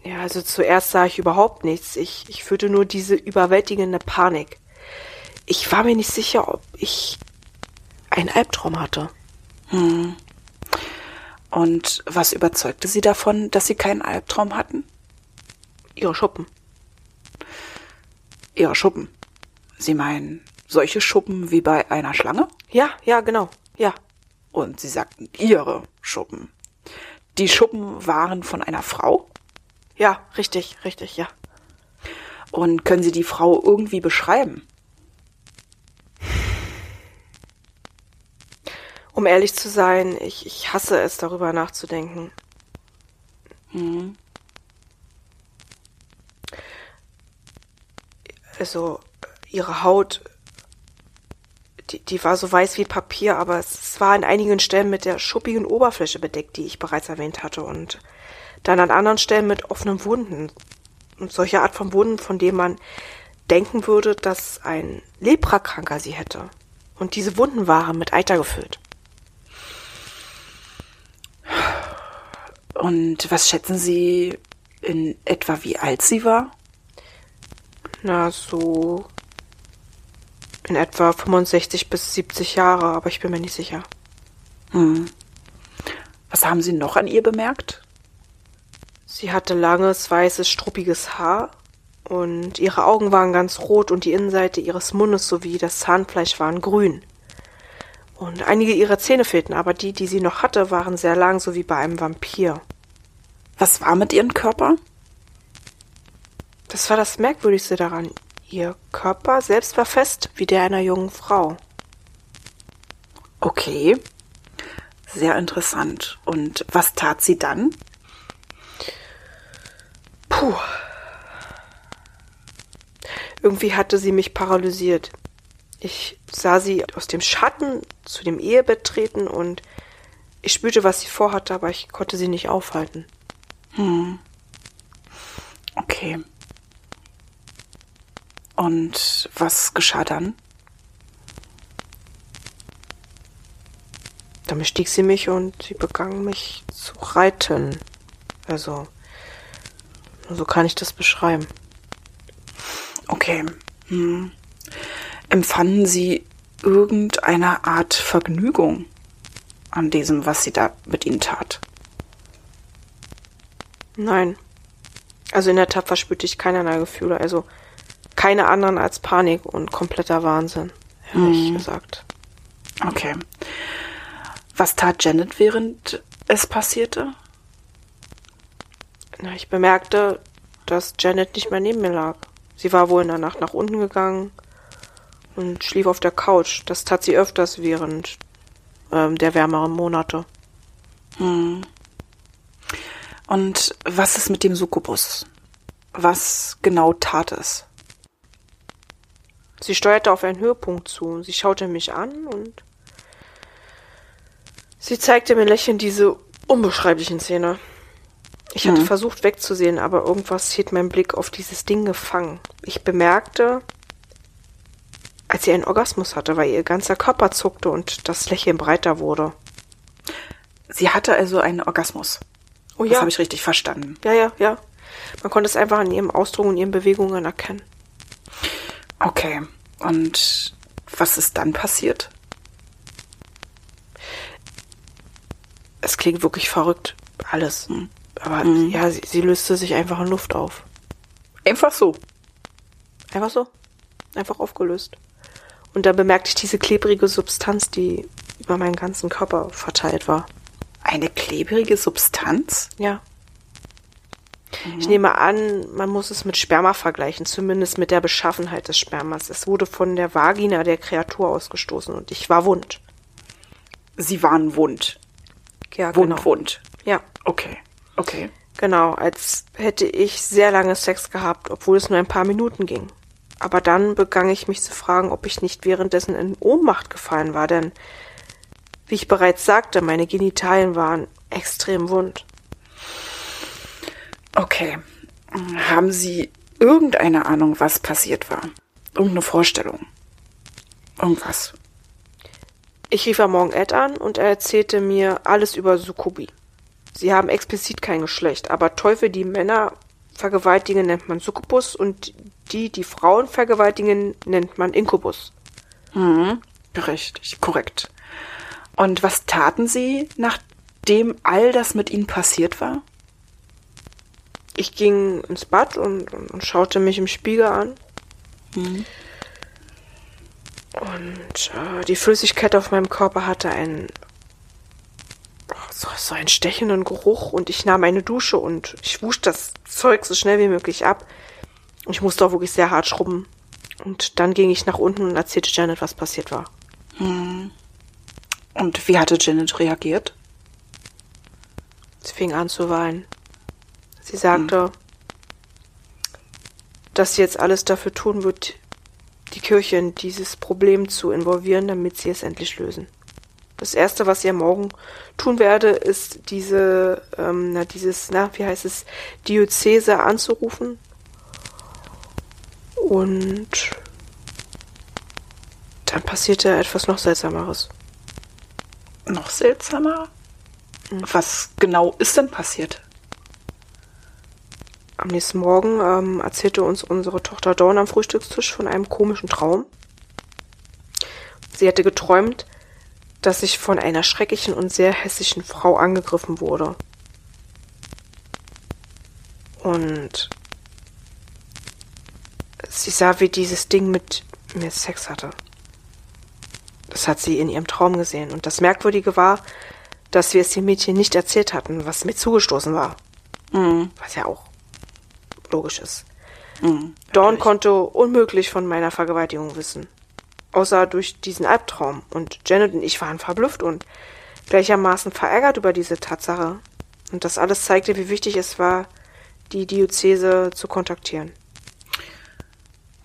Speaker 2: Ja, also zuerst sah ich überhaupt nichts. Ich, ich fühlte nur diese überwältigende Panik. Ich war mir nicht sicher, ob ich einen Albtraum hatte.
Speaker 1: Hm. Und was überzeugte Sie davon, dass Sie keinen Albtraum hatten?
Speaker 2: Ihre Schuppen.
Speaker 1: Ihre Schuppen. Sie meinen solche Schuppen wie bei einer Schlange?
Speaker 2: Ja, ja, genau. Ja.
Speaker 1: Und Sie sagten Ihre Schuppen. Die Schuppen waren von einer Frau?
Speaker 2: Ja, richtig, richtig, ja.
Speaker 1: Und können Sie die Frau irgendwie beschreiben?
Speaker 2: Um ehrlich zu sein, ich, ich hasse es, darüber nachzudenken.
Speaker 1: Hm.
Speaker 2: Also, ihre Haut, die, die war so weiß wie Papier, aber es war an einigen Stellen mit der schuppigen Oberfläche bedeckt, die ich bereits erwähnt hatte, und dann an anderen Stellen mit offenen Wunden. Und solche Art von Wunden, von denen man denken würde, dass ein Leprakranker sie hätte. Und diese Wunden waren mit Eiter gefüllt.
Speaker 1: Und was schätzen Sie in etwa, wie alt sie war?
Speaker 2: Na, so in etwa 65 bis 70 Jahre, aber ich bin mir nicht sicher.
Speaker 1: Hm. Was haben Sie noch an ihr bemerkt?
Speaker 2: Sie hatte langes, weißes, struppiges Haar und ihre Augen waren ganz rot und die Innenseite ihres Mundes sowie das Zahnfleisch waren grün. Und einige ihrer Zähne fehlten, aber die, die sie noch hatte, waren sehr lang, so wie bei einem Vampir.
Speaker 1: Was war mit ihrem Körper?
Speaker 2: Das war das Merkwürdigste daran. Ihr Körper selbst war fest wie der einer jungen Frau.
Speaker 1: Okay. Sehr interessant. Und was tat sie dann?
Speaker 2: Puh. Irgendwie hatte sie mich paralysiert. Ich sah sie aus dem Schatten zu dem Ehebett treten und ich spürte, was sie vorhatte, aber ich konnte sie nicht aufhalten.
Speaker 1: Hm. Okay. Und was geschah dann?
Speaker 2: Dann bestieg sie mich und sie begann mich zu reiten. Also, so kann ich das beschreiben.
Speaker 1: Okay. Hm. Empfanden Sie irgendeine Art Vergnügung an diesem, was sie da mit Ihnen tat?
Speaker 2: Nein. Also in der Tat verspürte ich keinerlei Gefühle. Also keine anderen als Panik und kompletter Wahnsinn, ehrlich
Speaker 1: Mhm.
Speaker 2: gesagt.
Speaker 1: Okay. Was tat Janet, während es passierte?
Speaker 2: Na, ich bemerkte, dass Janet nicht mehr neben mir lag. Sie war wohl in der Nacht nach unten gegangen und schlief auf der Couch. Das tat sie öfters während ähm, der wärmeren Monate.
Speaker 1: Hm. Und was ist mit dem Succubus? Was genau tat es?
Speaker 2: Sie steuerte auf einen Höhepunkt zu. Sie schaute mich an und sie zeigte mir lächelnd diese unbeschreiblichen Szene. Ich hatte
Speaker 1: Mhm.
Speaker 2: versucht wegzusehen, aber irgendwas hielt mein Blick auf dieses Ding gefangen. Ich bemerkte, als sie einen Orgasmus hatte, weil ihr ganzer Körper zuckte und das Lächeln breiter wurde.
Speaker 1: Sie hatte also einen Orgasmus.
Speaker 2: Oh
Speaker 1: Das
Speaker 2: ja,
Speaker 1: habe ich richtig verstanden.
Speaker 2: ja, ja, ja. Man konnte es einfach an ihrem Ausdruck und ihren Bewegungen erkennen.
Speaker 1: Okay. Und was ist dann passiert?
Speaker 2: Es klingt wirklich verrückt, alles.
Speaker 1: Hm.
Speaker 2: Aber ja, sie, sie löste sich einfach in Luft auf.
Speaker 1: Einfach so.
Speaker 2: Einfach so. Einfach aufgelöst. Und da bemerkte ich diese klebrige Substanz, die über meinen ganzen Körper verteilt war.
Speaker 1: Eine klebrige Substanz?
Speaker 2: Ja. Ich nehme an, man muss es mit Sperma vergleichen, zumindest mit der Beschaffenheit des Spermas. Es wurde von der Vagina der Kreatur ausgestoßen und ich war wund.
Speaker 1: Sie waren wund.
Speaker 2: Ja,
Speaker 1: Wund,
Speaker 2: genau.
Speaker 1: wund.
Speaker 2: Ja,
Speaker 1: Okay. Okay.
Speaker 2: genau, als hätte ich sehr lange Sex gehabt, obwohl es nur ein paar Minuten ging. Aber dann begann ich mich zu fragen, ob ich nicht währenddessen in Ohnmacht gefallen war, denn, wie ich bereits sagte, meine Genitalien waren extrem wund.
Speaker 1: Okay. Haben Sie irgendeine Ahnung, was passiert war? Irgendeine Vorstellung? Irgendwas?
Speaker 2: Ich rief am Morgen Ed an und er erzählte mir alles über Sukubi. Sie haben explizit kein Geschlecht, aber Teufel, die Männer vergewaltigen, nennt man Succubus und die, die Frauen vergewaltigen, nennt man Inkubus.
Speaker 1: Richtig, korrekt. Und was taten Sie, nachdem all das mit Ihnen passiert war?
Speaker 2: Ich ging ins Bad und, und, und schaute mich im Spiegel an. Und äh, die Flüssigkeit auf meinem Körper hatte einen so, so einen stechenden Geruch und ich nahm eine Dusche und ich wusch das Zeug so schnell wie möglich ab. Ich musste auch wirklich sehr hart schrubben. Und dann ging ich nach unten und erzählte Janet, was passiert war.
Speaker 1: Und wie hatte Janet reagiert?
Speaker 2: Sie fing an zu weinen. Sie sagte, dass sie jetzt alles dafür tun wird, die Kirche in dieses Problem zu involvieren, damit sie es endlich lösen. Das erste, was ich am Morgen tun werde, ist diese, ähm, na, dieses, na, wie heißt es, Diözese anzurufen. Und dann passierte etwas noch Seltsameres.
Speaker 1: Noch seltsamer? Was genau ist denn passiert?
Speaker 2: Am nächsten Morgen ähm, erzählte uns unsere Tochter Dawn am Frühstückstisch von einem komischen Traum. Sie hätte geträumt, dass ich von einer schrecklichen und sehr hässlichen Frau angegriffen wurde. Und sie sah, wie dieses Ding mit mir Sex hatte. Das hat sie in ihrem Traum gesehen. Und das Merkwürdige war, dass wir es dem Mädchen nicht erzählt hatten, was mir zugestoßen war. Was ja auch logisch ist. Dawn konnte unmöglich von meiner Vergewaltigung wissen. Außer durch diesen Albtraum. Und Janet und ich waren verblüfft und gleichermaßen verärgert über diese Tatsache. Und das alles zeigte, wie wichtig es war, die Diözese zu kontaktieren.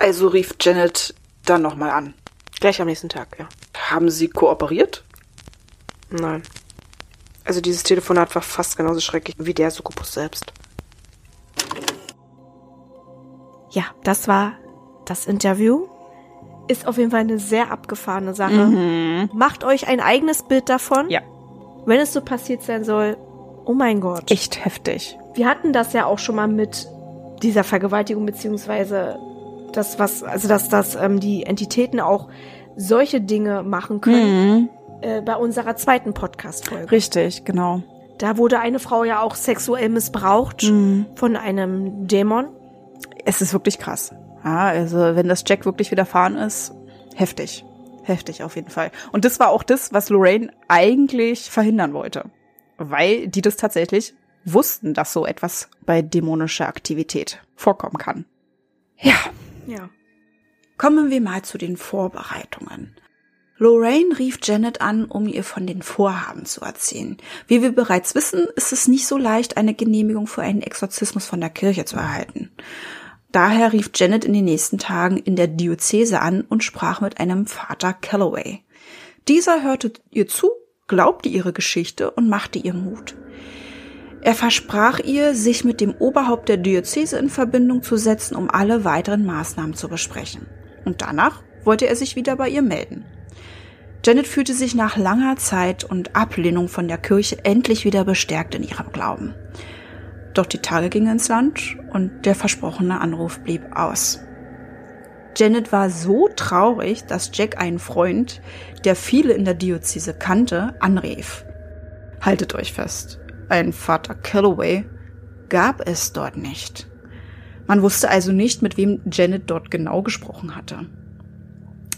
Speaker 1: Also rief Janet dann nochmal an.
Speaker 2: Gleich am nächsten Tag, ja.
Speaker 1: Haben Sie kooperiert?
Speaker 2: Nein. Also dieses Telefonat war fast genauso schrecklich wie der Succubus selbst.
Speaker 5: Ja, das war das Interview. Ist auf jeden Fall eine sehr abgefahrene Sache. Macht euch ein eigenes Bild davon.
Speaker 1: Ja.
Speaker 5: Wenn es so passiert sein soll, oh mein Gott.
Speaker 1: Echt heftig.
Speaker 5: Wir hatten das ja auch schon mal mit dieser Vergewaltigung, beziehungsweise das, was, also dass, dass ähm, die Entitäten auch solche Dinge machen können äh, bei unserer zweiten Podcast-Folge.
Speaker 1: Richtig, genau.
Speaker 5: Da wurde eine Frau ja auch sexuell missbraucht von einem Dämon.
Speaker 1: Es ist wirklich krass. Ja, also wenn das Jack wirklich widerfahren ist, heftig. Heftig auf jeden Fall. Und das war auch das, was Lorraine eigentlich verhindern wollte. Weil die das tatsächlich wussten, dass so etwas bei dämonischer Aktivität vorkommen kann. Ja,
Speaker 5: Ja.
Speaker 1: Kommen wir mal zu den Vorbereitungen. Lorraine rief Janet an, um ihr von den Vorhaben zu erzählen. Wie wir bereits wissen, ist es nicht so leicht, eine Genehmigung für einen Exorzismus von der Kirche zu erhalten. Daher rief Janet in den nächsten Tagen in der Diözese an und sprach mit einem Vater Calloway. Dieser hörte ihr zu, glaubte ihre Geschichte und machte ihr Mut. Er versprach ihr, sich mit dem Oberhaupt der Diözese in Verbindung zu setzen, um alle weiteren Maßnahmen zu besprechen. Und danach wollte er sich wieder bei ihr melden. Janet fühlte sich nach langer Zeit und Ablehnung von der Kirche endlich wieder bestärkt in ihrem Glauben. Doch die Tage gingen ins Land und der versprochene Anruf blieb aus. Janet war so traurig, dass Jack einen Freund, der viele in der Diözese kannte, anrief. Haltet euch fest, ein Vater Calloway gab es dort nicht. Man wusste also nicht, mit wem Janet dort genau gesprochen hatte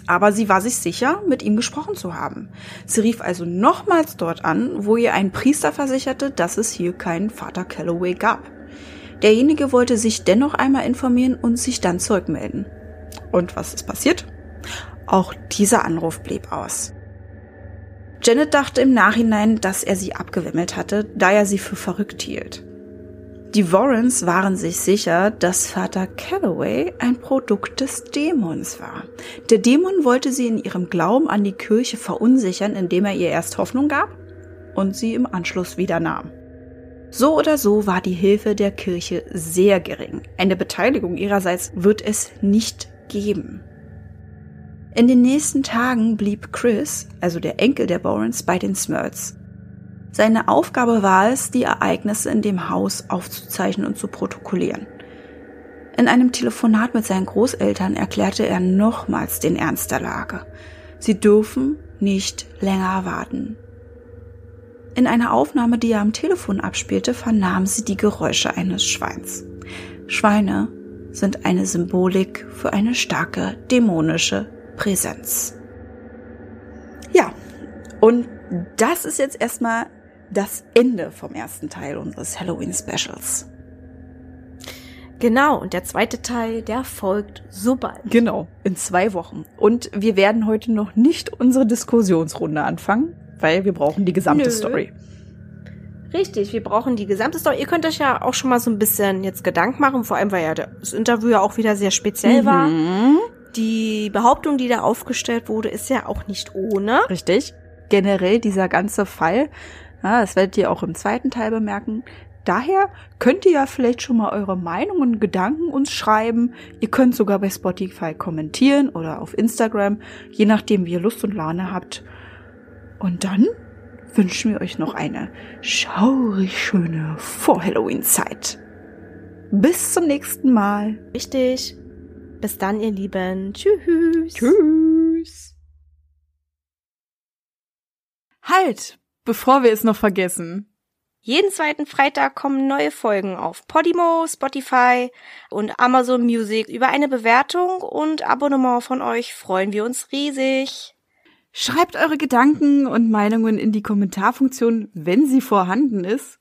Speaker 1: aber sie war sich sicher, mit ihm gesprochen zu haben. Sie rief also nochmals dort an, wo ihr ein Priester versicherte, dass es hier keinen Vater Calloway gab. Derjenige wollte sich dennoch einmal informieren und sich dann zurückmelden. Und was ist passiert? Auch dieser Anruf blieb aus. Janet dachte im Nachhinein, dass er sie abgewimmelt hatte, da er sie für verrückt hielt. Die Warrens waren sich sicher, dass Vater Calloway ein Produkt des Dämons war. Der Dämon wollte sie in ihrem Glauben an die Kirche verunsichern, indem er ihr erst Hoffnung gab und sie im Anschluss wieder nahm. So oder so war die Hilfe der Kirche sehr gering. Eine Beteiligung ihrerseits wird es nicht geben. In den nächsten Tagen blieb Chris, also der Enkel der Warrens, bei den Smurds. Seine Aufgabe war es, die Ereignisse in dem Haus aufzuzeichnen und zu protokollieren. In einem Telefonat mit seinen Großeltern erklärte er nochmals den Ernst der Lage. Sie dürfen nicht länger warten. In einer Aufnahme, die er am Telefon abspielte, vernahm sie die Geräusche eines Schweins. Schweine sind eine Symbolik für eine starke dämonische Präsenz. Ja, und das ist jetzt erstmal das Ende vom ersten Teil unseres Halloween Specials.
Speaker 2: Genau, und der zweite Teil, der folgt so bald.
Speaker 1: Genau, in zwei Wochen. Und wir werden heute noch nicht unsere Diskussionsrunde anfangen, weil wir brauchen die gesamte Nö. Story.
Speaker 2: Richtig, wir brauchen die gesamte Story. Ihr könnt euch ja auch schon mal so ein bisschen jetzt Gedanken machen, vor allem weil ja das Interview ja auch wieder sehr speziell mhm. war. Die Behauptung, die da aufgestellt wurde, ist ja auch nicht ohne.
Speaker 1: Richtig. Generell dieser ganze Fall ja, das werdet ihr auch im zweiten Teil bemerken. Daher könnt ihr ja vielleicht schon mal eure Meinungen und Gedanken uns schreiben. Ihr könnt sogar bei Spotify kommentieren oder auf Instagram, je nachdem, wie ihr Lust und Laune habt. Und dann wünschen wir euch noch eine schaurig schöne Vor-Halloween-Zeit. Bis zum nächsten Mal.
Speaker 2: Richtig. Bis dann, ihr Lieben. Tschüss.
Speaker 1: Tschüss. Halt! bevor wir es noch vergessen.
Speaker 2: Jeden zweiten Freitag kommen neue Folgen auf Podimo, Spotify und Amazon Music. Über eine Bewertung und Abonnement von euch freuen wir uns riesig.
Speaker 1: Schreibt eure Gedanken und Meinungen in die Kommentarfunktion, wenn sie vorhanden ist.